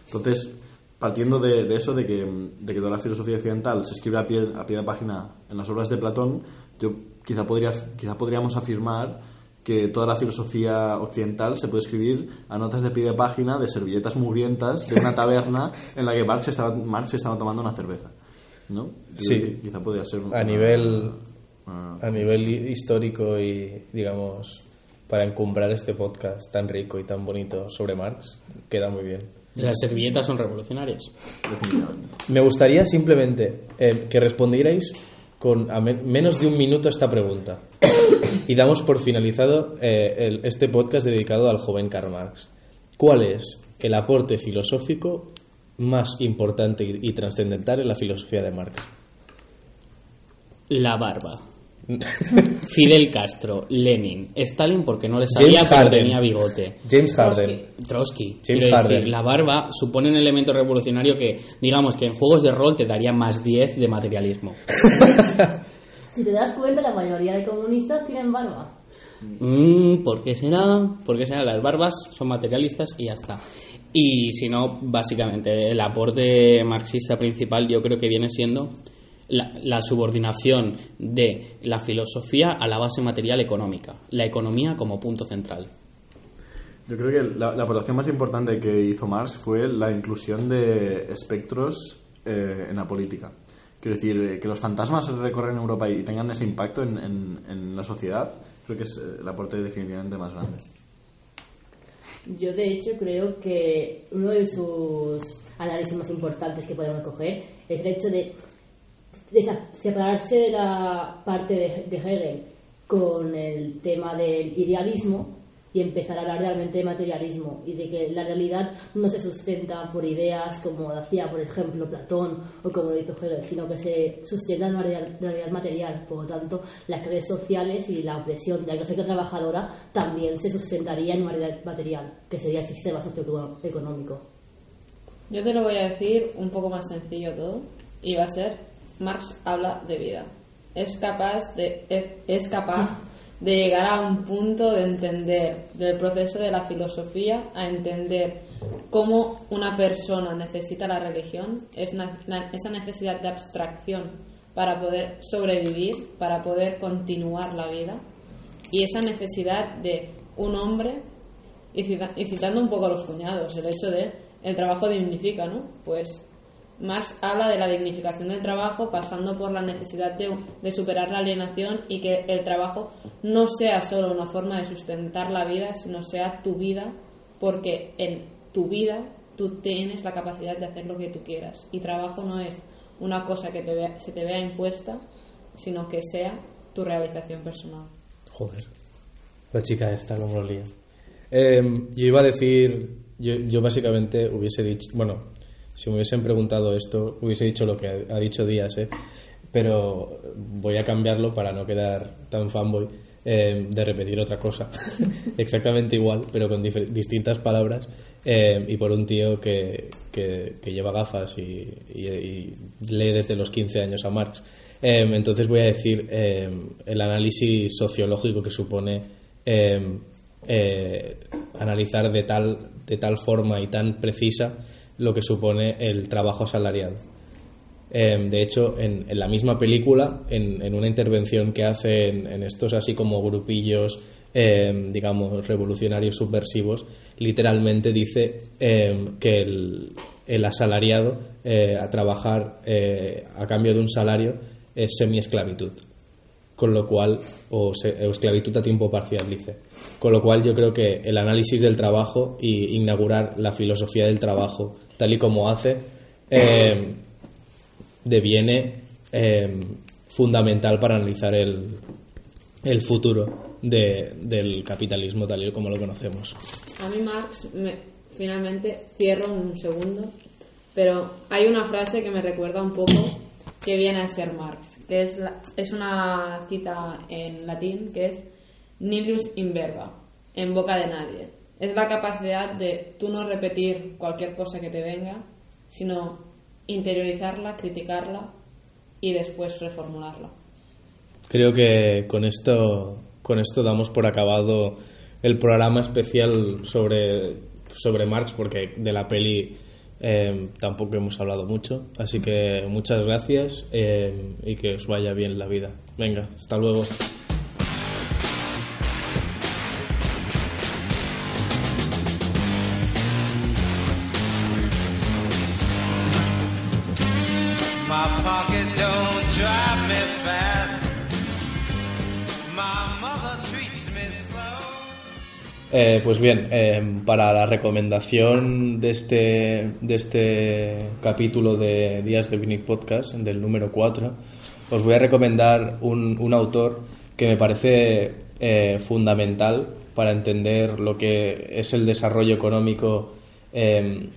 Entonces, partiendo de, de eso, de que, de que toda la filosofía occidental se escribe a pie, a pie de página en las obras de Platón, yo quizá, podría, quizá podríamos afirmar que toda la filosofía occidental se puede escribir a notas de pie de página de servilletas mugrientas de una taberna en la que Marx estaba, Marx estaba tomando una cerveza. ¿no? Sí. Quizá podría ser A nivel, Ah. a nivel hi- histórico y, digamos, para encumbrar este podcast tan rico y tan bonito sobre Marx, queda muy bien. Las servilletas son revolucionarias. Me gustaría simplemente eh, que respondierais con a men- menos de un minuto a esta pregunta. Y damos por finalizado eh, el- este podcast dedicado al joven Karl Marx. ¿Cuál es el aporte filosófico más importante y, y trascendental en la filosofía de Marx? La barba. Fidel Castro, Lenin, Stalin porque no le salía James pero Harden. tenía bigote. James Harden. Trotsky. James Quiero decir, la barba supone un elemento revolucionario que, digamos, que en juegos de rol te daría más 10 de materialismo. Si te das cuenta, la mayoría de comunistas tienen barba. Mm, ¿Por qué será? ¿Por qué será? Las barbas son materialistas y ya está. Y si no, básicamente, el aporte marxista principal yo creo que viene siendo la, la subordinación de la filosofía a la base material económica, la economía como punto central. Yo creo que la, la aportación más importante que hizo Marx fue la inclusión de espectros eh, en la política. Quiero decir, eh, que los fantasmas recorren Europa y tengan ese impacto en, en- en la sociedad, creo que es eh, el aporte definitivamente más grande. Yo, de hecho, creo que uno de sus análisis más importantes que podemos coger es el hecho de, separarse de la parte de, Hegel con el tema del idealismo y empezar a hablar realmente de materialismo y de que la realidad no se sustenta por ideas como hacía, por ejemplo, Platón o como lo hizo Hegel, sino que se sustenta en una real- realidad material. Por lo tanto, las redes sociales y la opresión de la clase trabajadora también se sustentaría en una realidad material, que sería el sistema socioeconómico. Yo te lo voy a decir un poco más sencillo todo y va a ser Marx habla de vida. Es capaz de es, capaz de llegar a un punto de entender del proceso de la filosofía a entender cómo una persona necesita la religión, es esa necesidad de abstracción para poder sobrevivir, para poder continuar la vida y esa necesidad de un hombre y, cita- y citando un poco a los cuñados, el hecho de el trabajo dignifica, ¿no? Pues Marx habla de la dignificación del trabajo pasando por la necesidad de, de superar la alienación y que el trabajo no sea solo una forma de sustentar la vida, sino sea tu vida, porque en tu vida tú tienes la capacidad de hacer lo que tú quieras. Y trabajo no es una cosa que te vea- se te vea impuesta, sino que sea tu realización personal. Joder. La chica esta, lo lía. Eh, yo iba a decir yo básicamente hubiese dicho, bueno, si me hubiesen preguntado esto, hubiese dicho lo que ha, dicho Díaz, ¿eh? pero voy a cambiarlo para no quedar tan fanboy eh, de repetir otra cosa, exactamente igual, pero con distintas palabras, eh, y por un tío que, que- lleva gafas y, lee desde los 15 años a Marx. Eh, entonces voy a decir eh, el análisis sociológico que supone eh, eh, analizar de tal, de tal forma y tan precisa lo que supone el trabajo asalariado. Eh, de hecho, en, la misma película, en, una intervención que hace en, estos así como grupillos, eh, digamos, revolucionarios subversivos, literalmente dice eh, que el, el asalariado eh, a trabajar eh, a cambio de un salario es semi-esclavitud. Con lo cual, o, se- o esclavitud a tiempo parcial, dice. Con lo cual, yo creo que el análisis del trabajo y inaugurar la filosofía del trabajo, tal y como hace, eh, deviene eh, fundamental para analizar el, el futuro de- del capitalismo tal y como lo conocemos. A mí Marx, me- finalmente cierro un segundo, pero hay una frase que me recuerda un poco que viene a ser Marx, que es, la- es una cita en latín que es nihilus in verba, en boca de nadie. Es la capacidad de tú no repetir cualquier cosa que te venga, sino interiorizarla, criticarla y después reformularla. Creo que con esto, con esto damos por acabado el programa especial sobre, sobre Marx, porque de la peli eh, tampoco hemos hablado mucho. Así que muchas gracias eh, y que os vaya bien la vida. Venga, hasta luego. Eh, pues bien, eh, para la recomendación de este, de este capítulo de Días de Vinic Podcast, del número 4, os voy a recomendar un, un autor que me parece eh, fundamental para entender lo que es el desarrollo económico eh,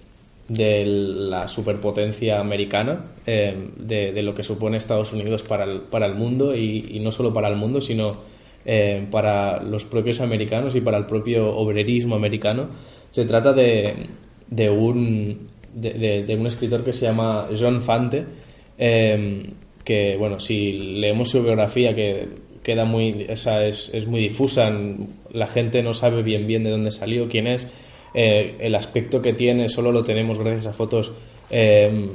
de la superpotencia americana, eh, de, lo que supone Estados Unidos para el, para el mundo y no solo para el mundo, sino eh, para los propios americanos y para el propio obrerismo americano. Se trata de, de un, de, de- un escritor que se llama John Fante, eh, que, bueno, si leemos su biografía, que queda muy, o sea, es, es muy difusa, la gente no sabe bien bien de dónde salió, quién es, eh, el aspecto que tiene solo lo tenemos gracias a fotos eh,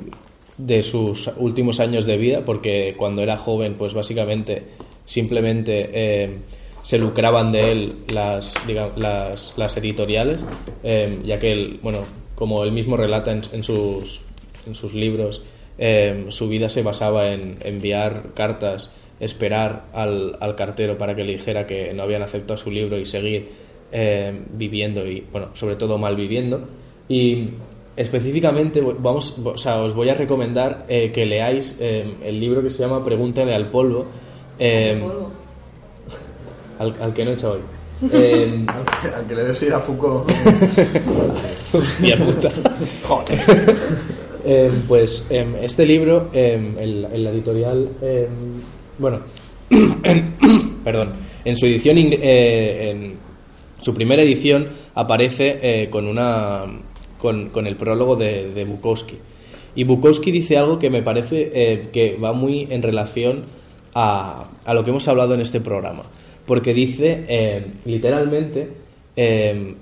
de sus últimos años de vida, porque cuando era joven, pues básicamente simplemente eh, se lucraban de él las, digamos, las, las editoriales, eh, ya que, él, bueno, como él mismo relata en, en sus, en sus libros, eh, su vida se basaba en enviar cartas, esperar al, al cartero para que le dijera que no habían aceptado su libro y seguir viviendo y, bueno, sobre todo mal viviendo. Y específicamente, vamos, o sea, os voy a recomendar que leáis el libro que se llama Pregúntale al polvo. Eh, al, al que no he hecho hoy. Eh, Al que le des ir a Foucault. hostia puta. Joder. Eh, pues em, este libro, em, el, el editorial, em, bueno, en- perdón, en su edición, eh, en su primera edición aparece eh, con una, con, con el prólogo de, de Bukowski. Y Bukowski dice algo que me parece eh, que va muy en relación a, lo que hemos hablado en este programa, porque dice eh, literalmente em,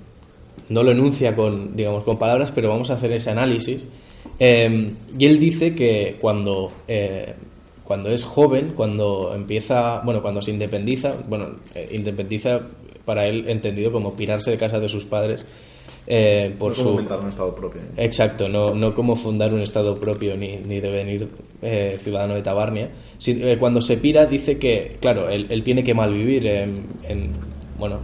no lo enuncia con, digamos, con palabras, pero vamos a hacer ese análisis. Eh, y él dice que cuando, eh, cuando es joven, cuando empieza, bueno, cuando se independiza, bueno, eh, independiza para él entendido como pirarse de casa de sus padres eh, por como su... inventar un estado propio. Exacto, no, no como fundar un Estado propio ni, ni devenir eh, ciudadano de Tabarnia. Si- eh, cuando se pira dice que, claro, él, él tiene que malvivir en, en, bueno,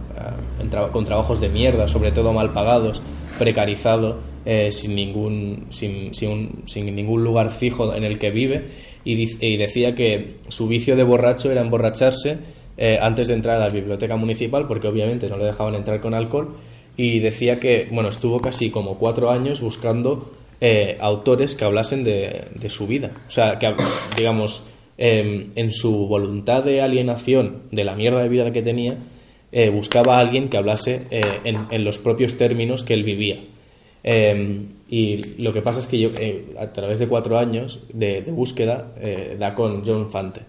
en con trabajos de mierda, sobre todo mal pagados, precarizado, eh, sin, ningún, sin, sin, un- sin ningún lugar fijo en el que vive. Y, y decía que su vicio de borracho era emborracharse eh, antes de entrar a la biblioteca municipal, porque obviamente no le dejaban entrar con alcohol y decía que, bueno, estuvo casi como cuatro años buscando eh, autores que hablasen de, de su vida. O sea, que, digamos, em, en su voluntad de alienación de la mierda de vida que tenía, eh, buscaba a alguien que hablase eh, en, en los propios términos que él vivía. Eh, y lo que pasa es que yo, a través de cuatro años de, de búsqueda, da con John Fante.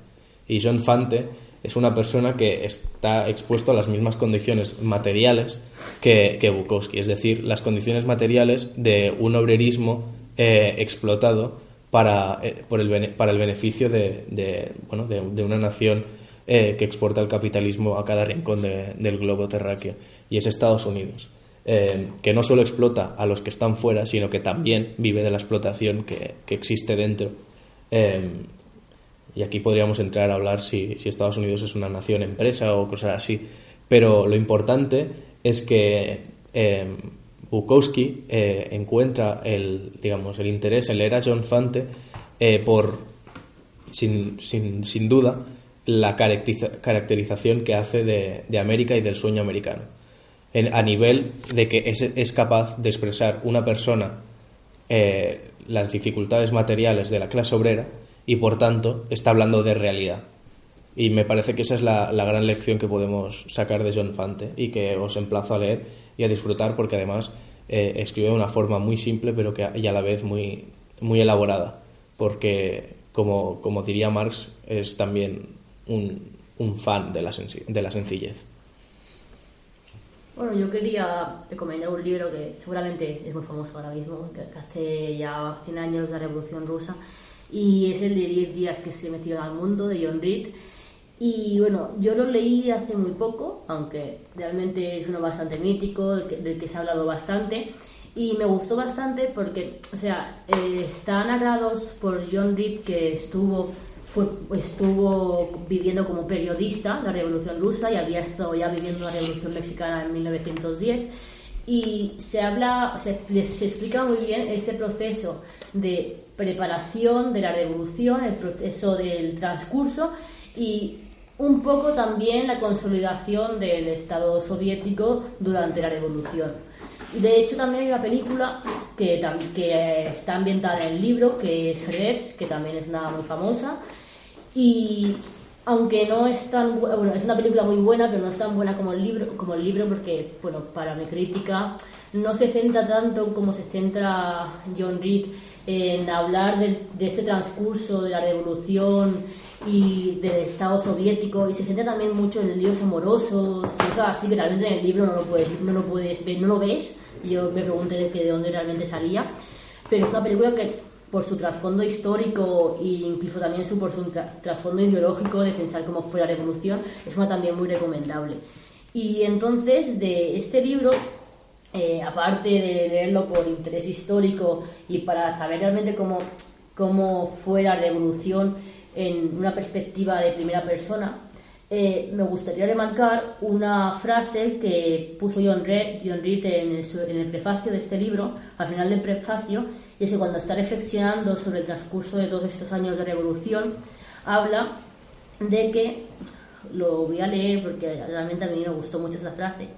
Y John Fante es una persona que está expuesto a las mismas condiciones materiales que, que Bukowski, es decir, las condiciones materiales de un obrerismo eh, explotado para, eh, por el, para el beneficio de, bueno, de, una nación eh, que exporta el capitalismo a cada rincón de- del globo terráqueo, y es Estados Unidos que no solo explota a los que están fuera, sino que también vive de la explotación que, que existe dentro. Y aquí podríamos entrar a hablar si, Estados Unidos es una nación empresa o cosas así. Pero lo importante es que eh, Bukowski eh, encuentra el, digamos, el interés en leer a John Fante eh, por, sin, sin, sin duda, la caracteriza- caracterización que hace de, América y del sueño americano. A nivel de que es, es capaz de expresar una persona las dificultades materiales de la clase obrera y por tanto está hablando de realidad. Y me parece que esa es la, la gran lección que podemos sacar de John Fante y que os emplazo a leer y a disfrutar porque además eh, escribe de una forma muy simple pero que y a la vez muy, muy elaborada porque como, como diría Marx es también un, un fan de la, de la sencillez. Bueno, yo quería recomendar un libro que seguramente es muy famoso ahora mismo, que hace ya 100 años la Revolución Rusa, y es el de 10 días que se metieron al mundo, de John Reed. Y bueno, yo lo leí hace muy poco, aunque realmente es uno bastante mítico, del que, del que se ha hablado bastante, y me gustó bastante porque, o sea, eh, está narrados por John Reed, que estuvo fue, estuvo viviendo como periodista la Revolución Rusa y había estado ya viviendo la Revolución Mexicana en 1910 y se habla, se, se explica muy bien ese proceso de preparación de la revolución, el proceso del transcurso y un poco también la consolidación del Estado soviético durante la revolución. De hecho, también hay una película que, que está ambientada en el libro, que es Reds, que también es una muy famosa. Y aunque no es tan bu- bueno, es una película muy buena, pero no es tan buena como el libro, como el libro porque, bueno, para mi crítica no se centra tanto como se centra John Reed en hablar del- de este transcurso de la revolución y del Estado soviético y se centra también mucho en líos amorosos y cosas así que realmente en el libro no lo puedes, no lo puedes ver, no lo ves y yo me pregunté de, que de dónde realmente salía pero es una película que por su trasfondo histórico e incluso también su, por su tra- trasfondo ideológico de pensar cómo fue la revolución es una también muy recomendable. Y entonces de este libro eh, aparte de leerlo por interés histórico y para saber realmente cómo, cómo fue la revolución en una perspectiva de primera persona, eh, me gustaría remarcar una frase que puso John Reed, John Reed en, el, prefacio de este libro, al final del prefacio, y es que cuando está reflexionando sobre el transcurso de todos estos años de revolución, habla de que lo voy a leer porque realmente a mí me gustó mucho esta frase,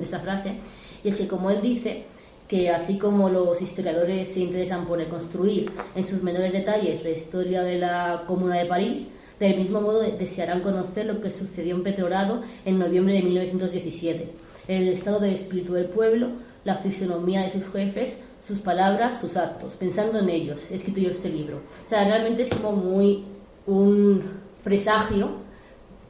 esta frase y es que como él dice que así como los historiadores se interesan por reconstruir en sus menores detalles la historia de la Comuna de París, del mismo modo desearán conocer lo que sucedió en Petrogrado en noviembre de 1917, el estado de espíritu del pueblo, la fisonomía de sus jefes, sus palabras, sus actos, pensando en ellos, he escrito yo este libro. O sea, realmente es como muy un presagio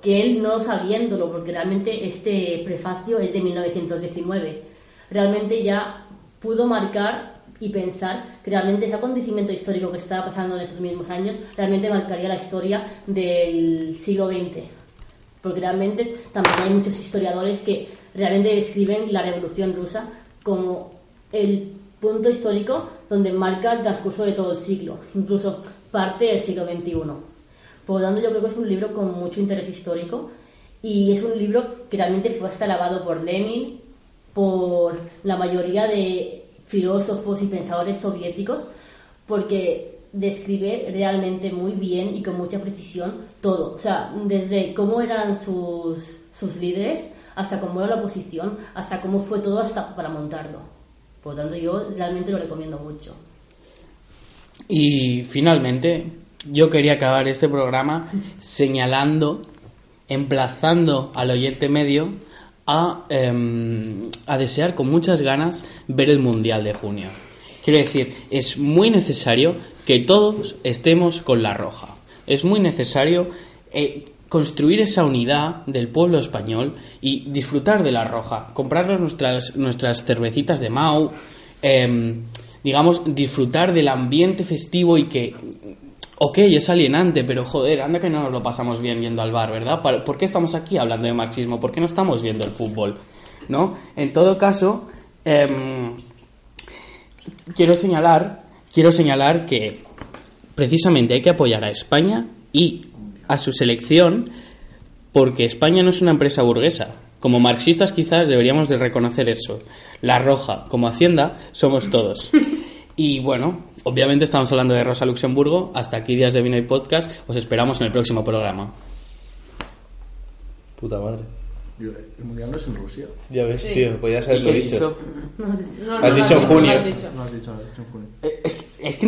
que él no sabiéndolo, porque realmente este prefacio es de 1919, realmente ya pudo marcar y pensar que realmente ese acontecimiento histórico que estaba pasando en esos mismos años realmente marcaría la historia del siglo XX. Porque realmente también hay muchos historiadores que realmente describen la revolución rusa como el punto histórico donde marca el transcurso de todo el siglo, incluso parte del siglo XXI. Por lo tanto, yo creo que es un libro con mucho interés histórico y es un libro que realmente fue hasta alabado por Lenin, por la mayoría de filósofos y pensadores soviéticos, porque describe realmente muy bien y con mucha precisión todo. O sea, desde cómo eran sus, sus líderes hasta cómo era la oposición, hasta cómo fue todo hasta para montarlo. Por lo tanto, yo realmente lo recomiendo mucho. Y finalmente, yo quería acabar este programa señalando, emplazando al oyente medio a, em, a desear con muchas ganas ver el Mundial de junio. Quiero decir, es muy necesario que todos estemos con la roja. Es muy necesario eh, construir esa unidad del pueblo español y disfrutar de la roja. Comprarnos nuestras, nuestras cervecitas de Mau. em, digamos, disfrutar del ambiente festivo y que Ok, es alienante, pero joder, anda que no nos lo pasamos bien yendo al bar, ¿verdad? ¿Para- ¿Por qué estamos aquí hablando de marxismo? ¿Por qué no estamos viendo el fútbol? ¿No? En todo caso, em, quiero señalar, quiero señalar que precisamente hay que apoyar a España y a su selección porque España no es una empresa burguesa. Como marxistas quizás deberíamos de reconocer eso. La Roja, como Hacienda, somos todos. Y bueno, obviamente estamos hablando de Rosa Luxemburgo. Hasta aquí Días de Vino y Podcast. Os esperamos en el próximo programa. Puta madre. Yo- El mundial no es en Rusia. Ya ves, Sí. tío, pues ya ¿Y sabes qué lo he dicho. dicho? No, No, Has no, dicho en junio. no has dicho. No has dicho, no has dicho en junio. Eh, Es que, es que